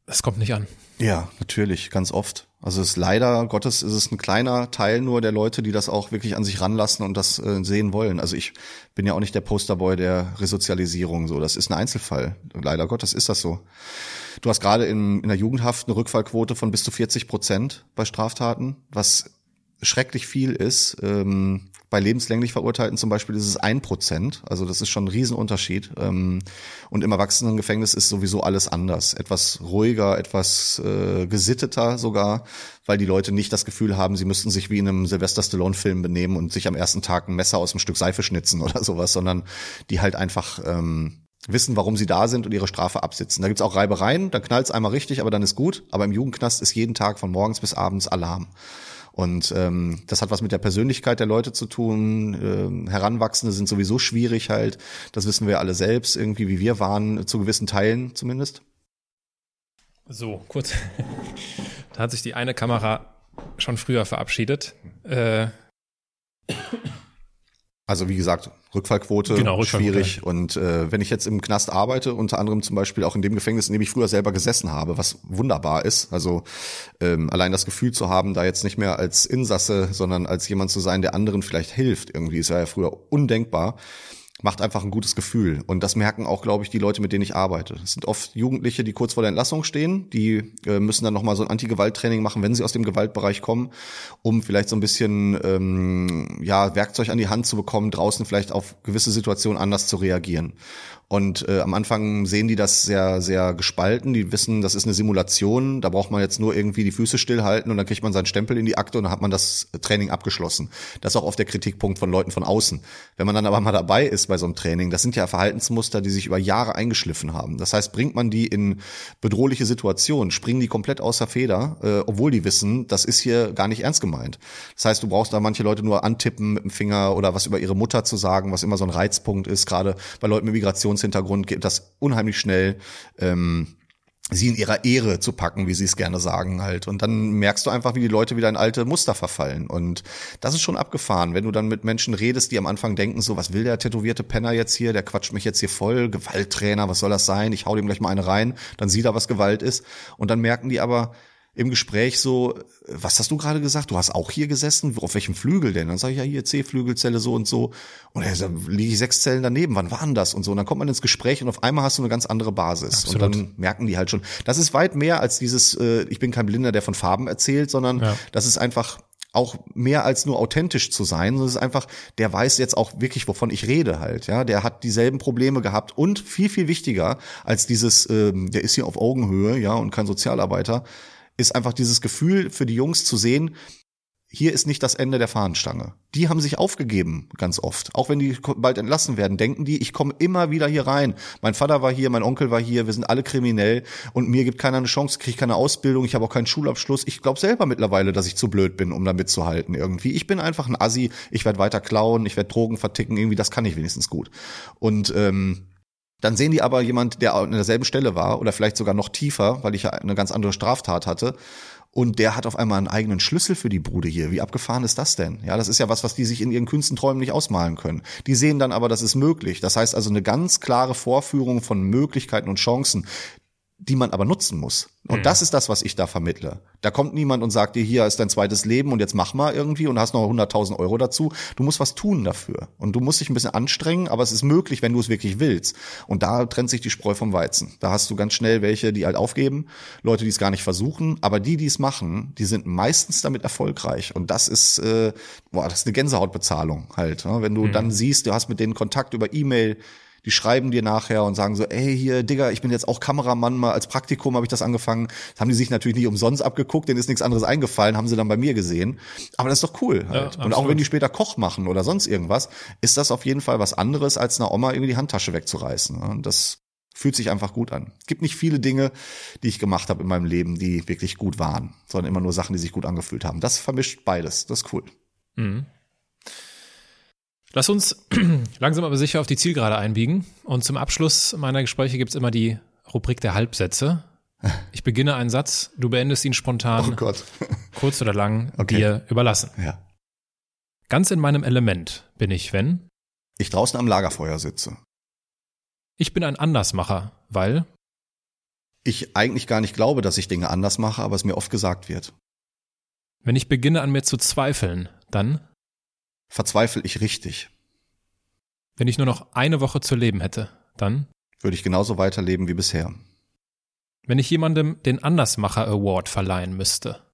Speaker 2: es kommt nicht an.
Speaker 1: Ja, natürlich, ganz oft. Also es ist leider Gottes ist es ein kleiner Teil nur der Leute, die das auch wirklich an sich ranlassen und das äh, sehen wollen. Also ich bin ja auch nicht der Posterboy der Resozialisierung so. Das ist ein Einzelfall. Leider Gottes ist das so. Du hast gerade in, in der Jugendhaft eine Rückfallquote von bis zu 40 Prozent bei Straftaten, was schrecklich viel ist. Ähm, bei lebenslänglich Verurteilten zum Beispiel ist es ein Prozent. Also das ist schon ein Riesenunterschied. Ähm, und im Erwachsenengefängnis ist sowieso alles anders. Etwas ruhiger, etwas äh, gesitteter sogar, weil die Leute nicht das Gefühl haben, sie müssten sich wie in einem Sylvester Stallone-Film benehmen und sich am ersten Tag ein Messer aus einem Stück Seife schnitzen oder sowas, sondern die halt einfach ähm, wissen, warum sie da sind und ihre Strafe absitzen. Da gibt's auch Reibereien, dann knallt's einmal richtig, aber dann ist gut. Aber im Jugendknast ist jeden Tag von morgens bis abends Alarm. Und ähm, das hat was mit der Persönlichkeit der Leute zu tun. Ähm, Heranwachsende sind sowieso schwierig halt. Das wissen wir alle selbst, irgendwie wie wir waren, zu gewissen Teilen zumindest.
Speaker 2: So, kurz. da hat sich die eine Kamera schon früher verabschiedet. Äh,
Speaker 1: also wie gesagt, Rückfallquote genau, Rückfallquote. schwierig. Und äh, wenn ich jetzt im Knast arbeite, unter anderem zum Beispiel auch in dem Gefängnis, in dem ich früher selber gesessen habe, was wunderbar ist. Also ähm, allein das Gefühl zu haben, da jetzt nicht mehr als Insasse, sondern als jemand zu sein, der anderen vielleicht hilft, irgendwie, ist ja früher undenkbar macht einfach ein gutes Gefühl. Und das merken auch, glaube ich, die Leute, mit denen ich arbeite. Es sind oft Jugendliche, die kurz vor der Entlassung stehen, die äh, müssen dann nochmal so ein Anti-Gewalt-Training machen, wenn sie aus dem Gewaltbereich kommen, um vielleicht so ein bisschen ähm, ja, Werkzeug an die Hand zu bekommen, draußen vielleicht auf gewisse Situationen anders zu reagieren. Und äh, am Anfang sehen die das sehr, sehr gespalten. Die wissen, das ist eine Simulation. Da braucht man jetzt nur irgendwie die Füße stillhalten und dann kriegt man seinen Stempel in die Akte und dann hat man das Training abgeschlossen. Das ist auch oft der Kritikpunkt von Leuten von außen. Wenn man dann aber mal dabei ist bei so einem Training, das sind ja Verhaltensmuster, die sich über Jahre eingeschliffen haben. Das heißt, bringt man die in bedrohliche Situationen, springen die komplett außer Feder, äh, obwohl die wissen, das ist hier gar nicht ernst gemeint. Das heißt, du brauchst da manche Leute nur antippen mit dem Finger oder was über ihre Mutter zu sagen, was immer so ein Reizpunkt ist, gerade bei Leuten mit Migrations Migrationshintergrund geht das unheimlich schnell. Ähm, sie in ihrer Ehre zu packen, wie sie es gerne sagen halt. Und dann merkst du einfach, wie die Leute wieder in alte Muster verfallen. Und das ist schon abgefahren, wenn du dann mit Menschen redest, die am Anfang denken, so, was will der tätowierte Penner jetzt hier? Der quatscht mich jetzt hier voll. Gewalttrainer, was soll das sein? Ich hau dem gleich mal eine rein. Dann sieht er, was Gewalt ist. Und dann merken die aber, im Gespräch so, was hast du gerade gesagt? Du hast auch hier gesessen? Auf welchem Flügel denn? Dann sage ich ja hier C-Flügelzelle so und so. Und dann liege ich sechs Zellen daneben. Wann waren das? Und so. Und dann kommt man ins Gespräch und auf einmal hast du eine ganz andere Basis. Absolut. Und dann merken die halt schon, das ist weit mehr als dieses, äh, ich bin kein Blinder, der von Farben erzählt, sondern ja. das ist einfach auch mehr als nur authentisch zu sein, sondern es ist einfach, der weiß jetzt auch wirklich, wovon ich rede halt, ja, der hat dieselben Probleme gehabt und viel, viel wichtiger als dieses, ähm, der ist hier auf Augenhöhe, ja, und kein Sozialarbeiter, ist einfach dieses Gefühl für die Jungs zu sehen, hier ist nicht das Ende der Fahnenstange. Die haben sich aufgegeben, ganz oft. Auch wenn die bald entlassen werden, denken die, ich komme immer wieder hier rein. Mein Vater war hier, mein Onkel war hier, wir sind alle kriminell und mir gibt keiner eine Chance, kriege keine Ausbildung, ich habe auch keinen Schulabschluss. Ich glaube selber mittlerweile, dass ich zu blöd bin, um da mitzuhalten irgendwie. Ich bin einfach ein Assi, ich werde weiter klauen, ich werde Drogen verticken, irgendwie, das kann ich wenigstens gut. Und ähm, dann sehen die aber jemand, der an derselben Stelle war oder vielleicht sogar noch tiefer, weil ich ja eine ganz andere Straftat hatte. Und der hat auf einmal einen eigenen Schlüssel für die Bude hier. Wie abgefahren ist das denn? Ja, das ist ja was, was die sich in ihren kühnsten Träumen nicht ausmalen können. Die sehen dann aber, das ist möglich. Das heißt also eine ganz klare Vorführung von Möglichkeiten und Chancen. Die man aber nutzen muss. Und
Speaker 2: Mhm.
Speaker 1: das ist das, was ich da vermittle. Da kommt niemand und sagt dir, hier ist dein zweites Leben und jetzt mach mal irgendwie und hast noch 100.000 Euro dazu. Du musst was tun dafür. Und du musst dich ein bisschen anstrengen, aber es ist möglich, wenn du es wirklich willst. Und da trennt sich die Spreu vom Weizen. Da hast du ganz schnell welche, die halt aufgeben, Leute, die es gar nicht versuchen. Aber die, die es machen, die sind meistens damit erfolgreich. Und das ist, äh, boah, das ist eine Gänsehautbezahlung halt. Ne? Wenn du dann siehst, du hast mit denen Kontakt über E-Mail, die schreiben dir nachher und sagen so, ey, hier, Digga, ich bin jetzt auch Kameramann, mal als Praktikum habe ich das angefangen. Das haben die sich natürlich nicht umsonst abgeguckt, denen ist nichts anderes eingefallen, haben sie dann bei mir gesehen. Aber das ist doch cool halt. und auch wenn die später Koch machen oder sonst irgendwas, ist das auf jeden Fall was anderes, als einer Oma irgendwie die Handtasche wegzureißen. ne? Und das fühlt sich einfach gut an. Es gibt nicht viele Dinge, die ich gemacht habe in meinem Leben, die wirklich gut waren, sondern immer nur Sachen, die sich gut angefühlt haben. Das vermischt beides. Das ist cool.
Speaker 2: Mhm. Lass uns langsam aber sicher auf die Zielgerade einbiegen. Und zum Abschluss meiner Gespräche gibt's immer die Rubrik der Halbsätze. Ich beginne einen Satz, du beendest ihn spontan,
Speaker 1: Oh Gott.
Speaker 2: kurz oder lang,
Speaker 1: Okay.
Speaker 2: dir überlassen.
Speaker 1: Ja.
Speaker 2: Ganz in meinem Element bin ich, wenn
Speaker 1: Ich draußen am Lagerfeuer sitze.
Speaker 2: ich bin ein Andersmacher, weil
Speaker 1: ich eigentlich gar nicht glaube, dass ich Dinge anders mache, aber es mir oft gesagt wird.
Speaker 2: wenn ich beginne an mir zu zweifeln, dann
Speaker 1: Verzweifle ich richtig,
Speaker 2: wenn ich nur noch eine Woche zu leben hätte, dann
Speaker 1: würde ich genauso weiterleben wie bisher.
Speaker 2: wenn ich jemandem den Andersmacher Award verleihen müsste.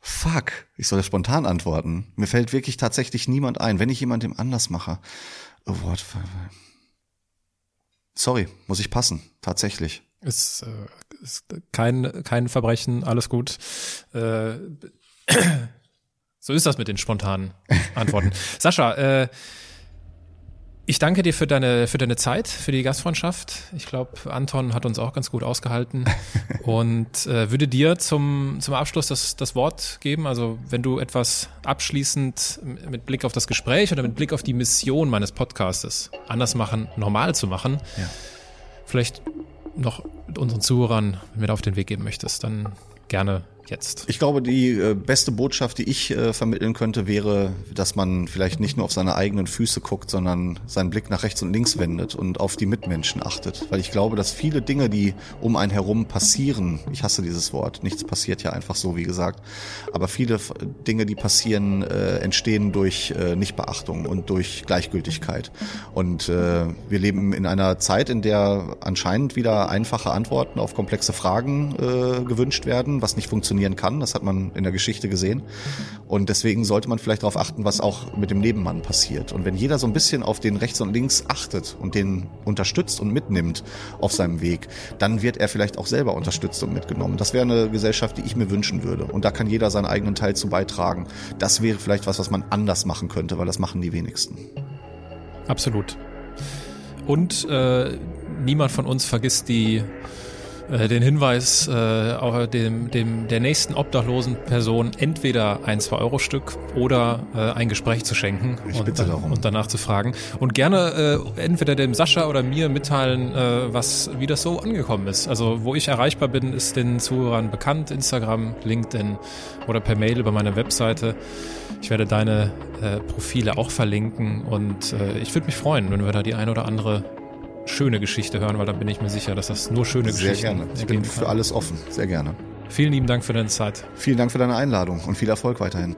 Speaker 1: Fuck, ich soll spontan antworten. Mir fällt wirklich tatsächlich niemand ein, wenn ich jemandem anders mache. Award. ver- Sorry, muss ich passen, tatsächlich.
Speaker 2: Ist, äh, ist kein, kein Verbrechen, alles gut. Äh, so ist das mit den spontanen Antworten. Sascha, äh, ich danke dir für deine, für deine Zeit, für die Gastfreundschaft. Ich glaube, Anton hat uns auch ganz gut ausgehalten und äh, würde dir zum, zum Abschluss das, das Wort geben. Also wenn du etwas abschließend mit Blick auf das Gespräch oder mit Blick auf die Mission meines Podcastes anders machen, normal zu machen,
Speaker 1: Ja.
Speaker 2: vielleicht noch unseren Zuhörern mit auf den Weg geben möchtest, dann gerne jetzt.
Speaker 1: Ich glaube, die äh, beste Botschaft, die ich äh, vermitteln könnte, wäre, dass man vielleicht nicht nur auf seine eigenen Füße guckt, sondern seinen Blick nach rechts und links wendet und auf die Mitmenschen achtet. Weil ich glaube, dass viele Dinge, die um einen herum passieren, ich hasse dieses Wort, nichts passiert ja einfach so, wie gesagt, aber viele Dinge, die passieren, äh, entstehen durch Nichtbeachtung und durch Gleichgültigkeit. Und wir leben in einer Zeit, in der anscheinend wieder einfache Antworten auf komplexe Fragen gewünscht werden, was nicht funktionieren kann. Das hat man in der Geschichte gesehen. Und deswegen sollte man vielleicht darauf achten, was auch mit dem Nebenmann passiert. Und wenn jeder so ein bisschen auf den rechts und links achtet und den unterstützt und mitnimmt auf seinem Weg, dann wird er vielleicht auch selber unterstützt und mitgenommen. Das wäre eine Gesellschaft, die ich mir wünschen würde. Und da kann jeder seinen eigenen Teil zu beitragen. Das wäre vielleicht was, was man anders machen könnte, weil das machen die wenigsten.
Speaker 2: Absolut. Und äh, niemand von uns vergisst die äh, den Hinweis, äh, auch dem, dem der nächsten obdachlosen Person entweder ein 2-Euro-Stück oder äh, ein Gespräch zu schenken
Speaker 1: Ich
Speaker 2: und,
Speaker 1: bitte darum.
Speaker 2: und danach zu fragen. Und gerne äh, entweder dem Sascha oder mir mitteilen, äh, was wie das so angekommen ist. Also wo ich erreichbar bin, ist den Zuhörern bekannt, Instagram, LinkedIn oder per Mail über meine Webseite. Ich werde deine äh, Profile auch verlinken und äh, ich würde mich freuen, wenn wir da die ein oder andere schöne Geschichte hören, weil dann bin ich mir sicher, dass das nur schöne
Speaker 1: Sehr
Speaker 2: Geschichten
Speaker 1: gerne. Ich bin für
Speaker 2: kann.
Speaker 1: alles offen. Sehr gerne.
Speaker 2: Vielen lieben Dank für deine Zeit.
Speaker 1: Vielen Dank für deine Einladung und viel Erfolg weiterhin.